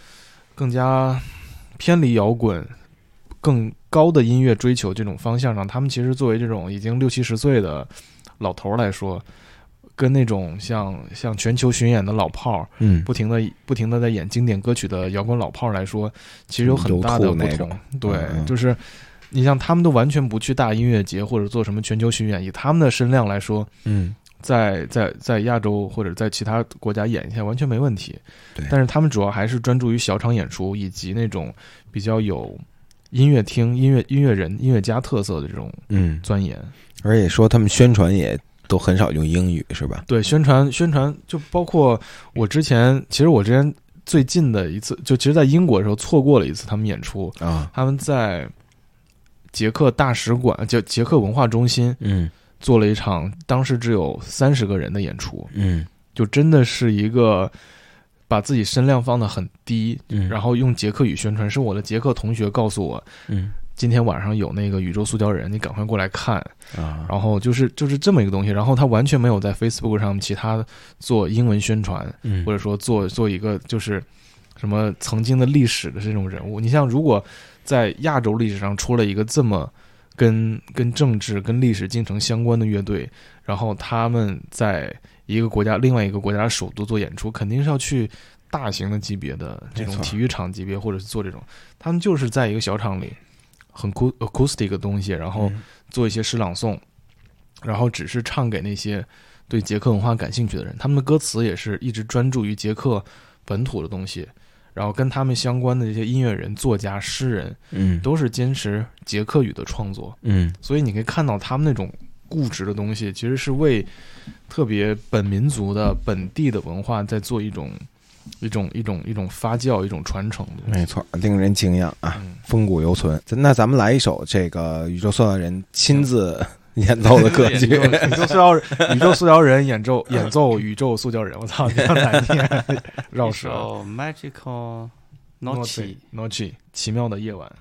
[SPEAKER 3] 更加偏离摇滚、更高的音乐追求这种方向上，他们其实作为这种已经六七十岁的老头儿来说，跟那种像像全球巡演的老炮儿，
[SPEAKER 1] 嗯，
[SPEAKER 3] 不停的不停的在演经典歌曲的摇滚老炮儿来说，其实有很大的不同。对，就是你像他们都完全不去大音乐节或者做什么全球巡演，以他们的身量来说，
[SPEAKER 1] 嗯
[SPEAKER 3] 在在在亚洲或者在其他国家演一下完全没问题。
[SPEAKER 1] 对
[SPEAKER 3] 但是他们主要还是专注于小场演出以及那种比较有音乐厅、音乐音乐人、音乐家特色的这种
[SPEAKER 1] 嗯，
[SPEAKER 3] 钻研。
[SPEAKER 1] 而且说他们宣传也都很少用英语，是吧？
[SPEAKER 3] 对，宣传宣传就包括我之前，其实我之前最近的一次，就其实，在英国的时候错过了一次他们演出，
[SPEAKER 1] 啊，
[SPEAKER 3] 他们在捷克大使馆，就捷克文化中心
[SPEAKER 1] 嗯
[SPEAKER 3] 做了一场，当时只有三十个人的演出，
[SPEAKER 1] 嗯
[SPEAKER 3] 就真的是一个把自己声量放得很低，
[SPEAKER 1] 嗯，
[SPEAKER 3] 然后用捷克语宣传。是我的捷克同学告诉我，
[SPEAKER 1] 嗯
[SPEAKER 3] 今天晚上有那个宇宙塑胶人，你赶快过来看。
[SPEAKER 1] 啊，
[SPEAKER 3] 然后就是就是这么一个东西，然后他完全没有在 Facebook 上其他做英文宣传，
[SPEAKER 1] 嗯
[SPEAKER 3] 或者说做做一个就是什么曾经的历史的这种人物。你像如果在亚洲历史上出了一个这么跟跟政治跟历史进程相关的乐队，然后他们在一个国家另外一个国家的首都做演出，肯定是要去大型的级别的这种体育场级别，或者是做这种，他们就是在一个小场里很 acou- acoustic 的东西，然后
[SPEAKER 1] 嗯。
[SPEAKER 3] 做一些诗朗诵，然后只是唱给那些对捷克文化感兴趣的人。他们的歌词也是一直专注于捷克本土的东西，然后跟他们相关的这些音乐人、作家、诗人，
[SPEAKER 1] 嗯
[SPEAKER 3] 都是坚持捷克语的创作。
[SPEAKER 1] 嗯
[SPEAKER 3] 所以你可以看到他们那种固执的东西，其实是为特别本民族的本地的文化在做一种一种一种一种发酵、一种传承的。
[SPEAKER 1] 没错，令人敬仰啊，
[SPEAKER 3] 嗯
[SPEAKER 1] 风骨犹存。那咱们来一首这个宇宙塑料人亲自 [laughs] 演奏的歌曲
[SPEAKER 3] 宇宙塑胶人，宇宙塑胶人演奏演奏宇宙塑胶人，我操，你要难念，绕舌。
[SPEAKER 5] 首 Magical
[SPEAKER 3] Noche，Noche，奇妙的夜晚。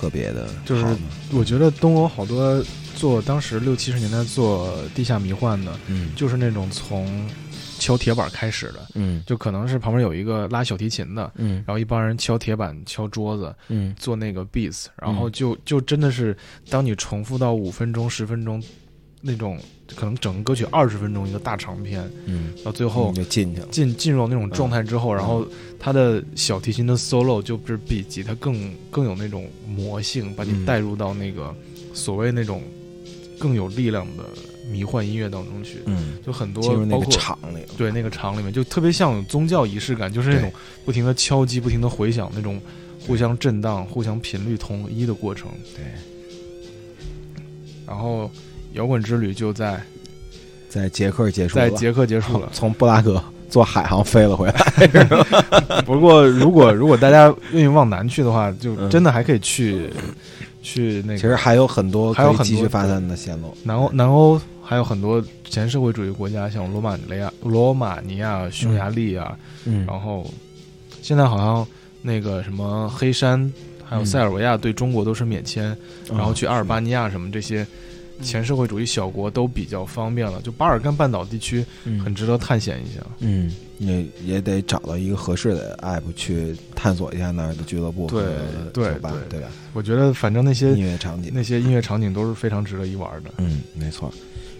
[SPEAKER 1] 特别的
[SPEAKER 3] 就是我觉得东欧好多做当时六七十年代做地下迷幻的，
[SPEAKER 1] 嗯。
[SPEAKER 3] 就是那种从敲铁板开始的，
[SPEAKER 1] 嗯。
[SPEAKER 3] 就可能是旁边有一个拉小提琴的，
[SPEAKER 1] 嗯。
[SPEAKER 3] 然后一帮人敲铁板、敲桌子，
[SPEAKER 1] 嗯。
[SPEAKER 3] 做那个 beats，然后就就真的是当你重复到五分钟、十分钟那种，可能整个歌曲二十分钟一个大长篇，
[SPEAKER 1] 嗯，
[SPEAKER 3] 到最后
[SPEAKER 1] 就进去了。
[SPEAKER 3] 进进入那种状态之后，然后他的小提琴的 solo 就不是比吉他更更有那种魔性，把你
[SPEAKER 1] 嗯
[SPEAKER 3] 带入到那个所谓那种更有力量的迷幻音乐当中去。
[SPEAKER 1] 嗯，
[SPEAKER 3] 就很多
[SPEAKER 1] 那个
[SPEAKER 3] 包括
[SPEAKER 1] 场里
[SPEAKER 3] 对那个场里面就特别像有宗教仪式感，就是那种不停的敲击、不停的回响，那种互相震荡、互相频率统一的过程。
[SPEAKER 1] 对，
[SPEAKER 3] 然后摇滚之旅就在
[SPEAKER 1] 在捷克结束，
[SPEAKER 3] 在捷克结束了。
[SPEAKER 1] 从布拉格坐海航飞了回来。[laughs]
[SPEAKER 3] 不过如果如果大家愿意往南去的话，就
[SPEAKER 1] 嗯
[SPEAKER 3] 真的还可以去、去那个。
[SPEAKER 1] 其实还有很多
[SPEAKER 3] 还有
[SPEAKER 1] 继续发展的线路。
[SPEAKER 3] 南欧南欧还有很多前社会主义国家，像罗马尼亚、罗马尼亚、匈牙利啊，
[SPEAKER 1] 嗯
[SPEAKER 3] 然后现在好像那个什么黑山，还有
[SPEAKER 1] 嗯
[SPEAKER 3] 塞尔维亚对中国都是免签，
[SPEAKER 1] 哦
[SPEAKER 3] 然后去阿尔巴尼亚什么这些前社会主义小国都比较方便了。就巴尔干半岛地区
[SPEAKER 1] 嗯
[SPEAKER 3] 很值得探险一下。
[SPEAKER 1] 嗯，也也得找到一个合适的 app 去探索一下那儿的俱乐部和
[SPEAKER 3] 对对
[SPEAKER 1] 酒吧，
[SPEAKER 3] 对
[SPEAKER 1] 对吧？
[SPEAKER 3] 我觉得反正那些
[SPEAKER 1] 音乐场景
[SPEAKER 3] 那些音乐场景都是非常值得一玩的。
[SPEAKER 1] 嗯，没错。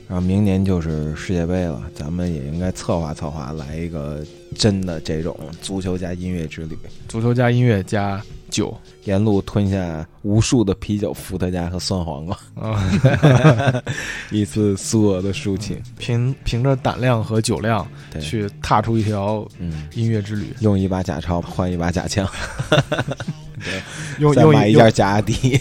[SPEAKER 1] 然后明年就是世界杯了，咱们也应该策划策划，来一个真的这种足球加音乐之旅，
[SPEAKER 3] 足球加音乐加酒，
[SPEAKER 1] 沿路吞下无数的啤酒、伏特加和酸黄瓜，
[SPEAKER 3] 啊，[laughs]
[SPEAKER 1] 一次苏俄的抒情。
[SPEAKER 3] 凭凭着胆量和酒量
[SPEAKER 1] 对。
[SPEAKER 3] 去踏出一条
[SPEAKER 1] 嗯，
[SPEAKER 3] 音乐之旅，
[SPEAKER 1] 用一把假钞换一把假枪，[laughs]
[SPEAKER 3] 用用
[SPEAKER 1] 再买一件假阿迪。[laughs] [laughs]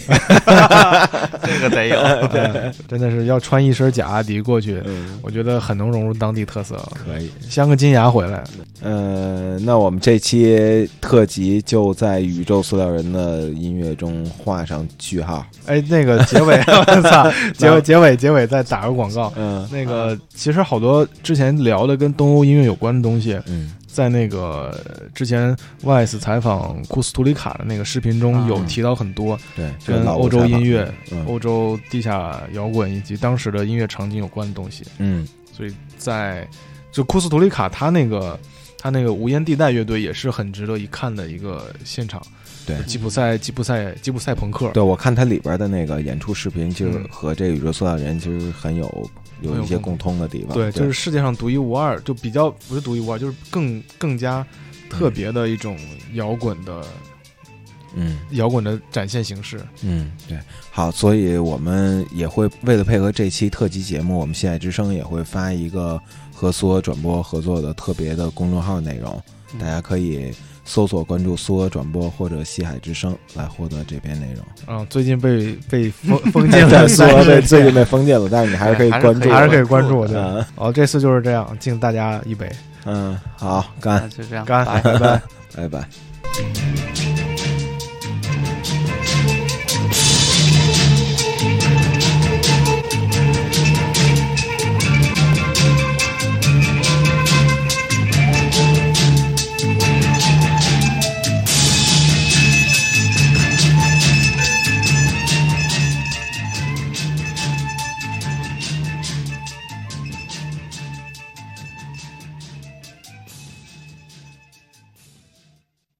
[SPEAKER 5] 这个得有。[laughs]
[SPEAKER 3] 对，真的是要穿一身假阿迪过去，
[SPEAKER 1] 嗯，
[SPEAKER 3] 我觉得很能融入当地特色，
[SPEAKER 1] 可以。
[SPEAKER 3] 镶个金牙回来。
[SPEAKER 1] 呃，那我们这期特辑就在宇宙塑料人的音乐中画上句号。
[SPEAKER 3] 哎，那个结尾，我操，结尾结尾结尾再打个广告。
[SPEAKER 1] 嗯
[SPEAKER 3] 那个其实好多之前聊的跟东欧音乐有关的东西，
[SPEAKER 1] 嗯
[SPEAKER 3] 在那个之前 Vice 采访库斯图里卡的那个视频中
[SPEAKER 5] 啊
[SPEAKER 3] 有提到很多
[SPEAKER 1] 对，
[SPEAKER 3] 跟欧洲音乐、
[SPEAKER 1] 嗯
[SPEAKER 3] 欧洲地下摇滚以及当时的音乐场景有关的东西。
[SPEAKER 1] 嗯
[SPEAKER 3] 所以在就库斯图里卡他那个他那个无烟地带乐队也是很值得一看的一个现场。
[SPEAKER 1] 对。
[SPEAKER 3] 吉普赛吉普赛吉普赛朋克，
[SPEAKER 1] 对，我看它里边的那个演出视频，就是
[SPEAKER 3] 嗯。
[SPEAKER 1] 和这个宇宙塑料人其实很有有一些共通的地方。
[SPEAKER 3] 对，就是世界上独一无二，就比较不是独一无二，就是更更加特别的一种摇滚的
[SPEAKER 1] 嗯。
[SPEAKER 3] 摇滚的展现形式。
[SPEAKER 1] 嗯，对，好，所以我们也会为了配合这期特辑节目，我们现在之声也会发一个和苏俄转播合作的特别的公众号内容，大家可以搜索关注苏俄转播或者西海之声来获得这篇内容。
[SPEAKER 3] 嗯，最近被被封 [laughs] 封禁了，
[SPEAKER 1] 苏俄被 [laughs] 最近被封禁了，但是你还是可以关注，
[SPEAKER 3] 还是可以关注我
[SPEAKER 1] 的。
[SPEAKER 3] 哦，这次就是这样，敬大家一杯，
[SPEAKER 1] 嗯，好，干，
[SPEAKER 5] 就这样，
[SPEAKER 3] 干，
[SPEAKER 5] 拜
[SPEAKER 3] 拜拜。
[SPEAKER 1] 拜拜。[laughs]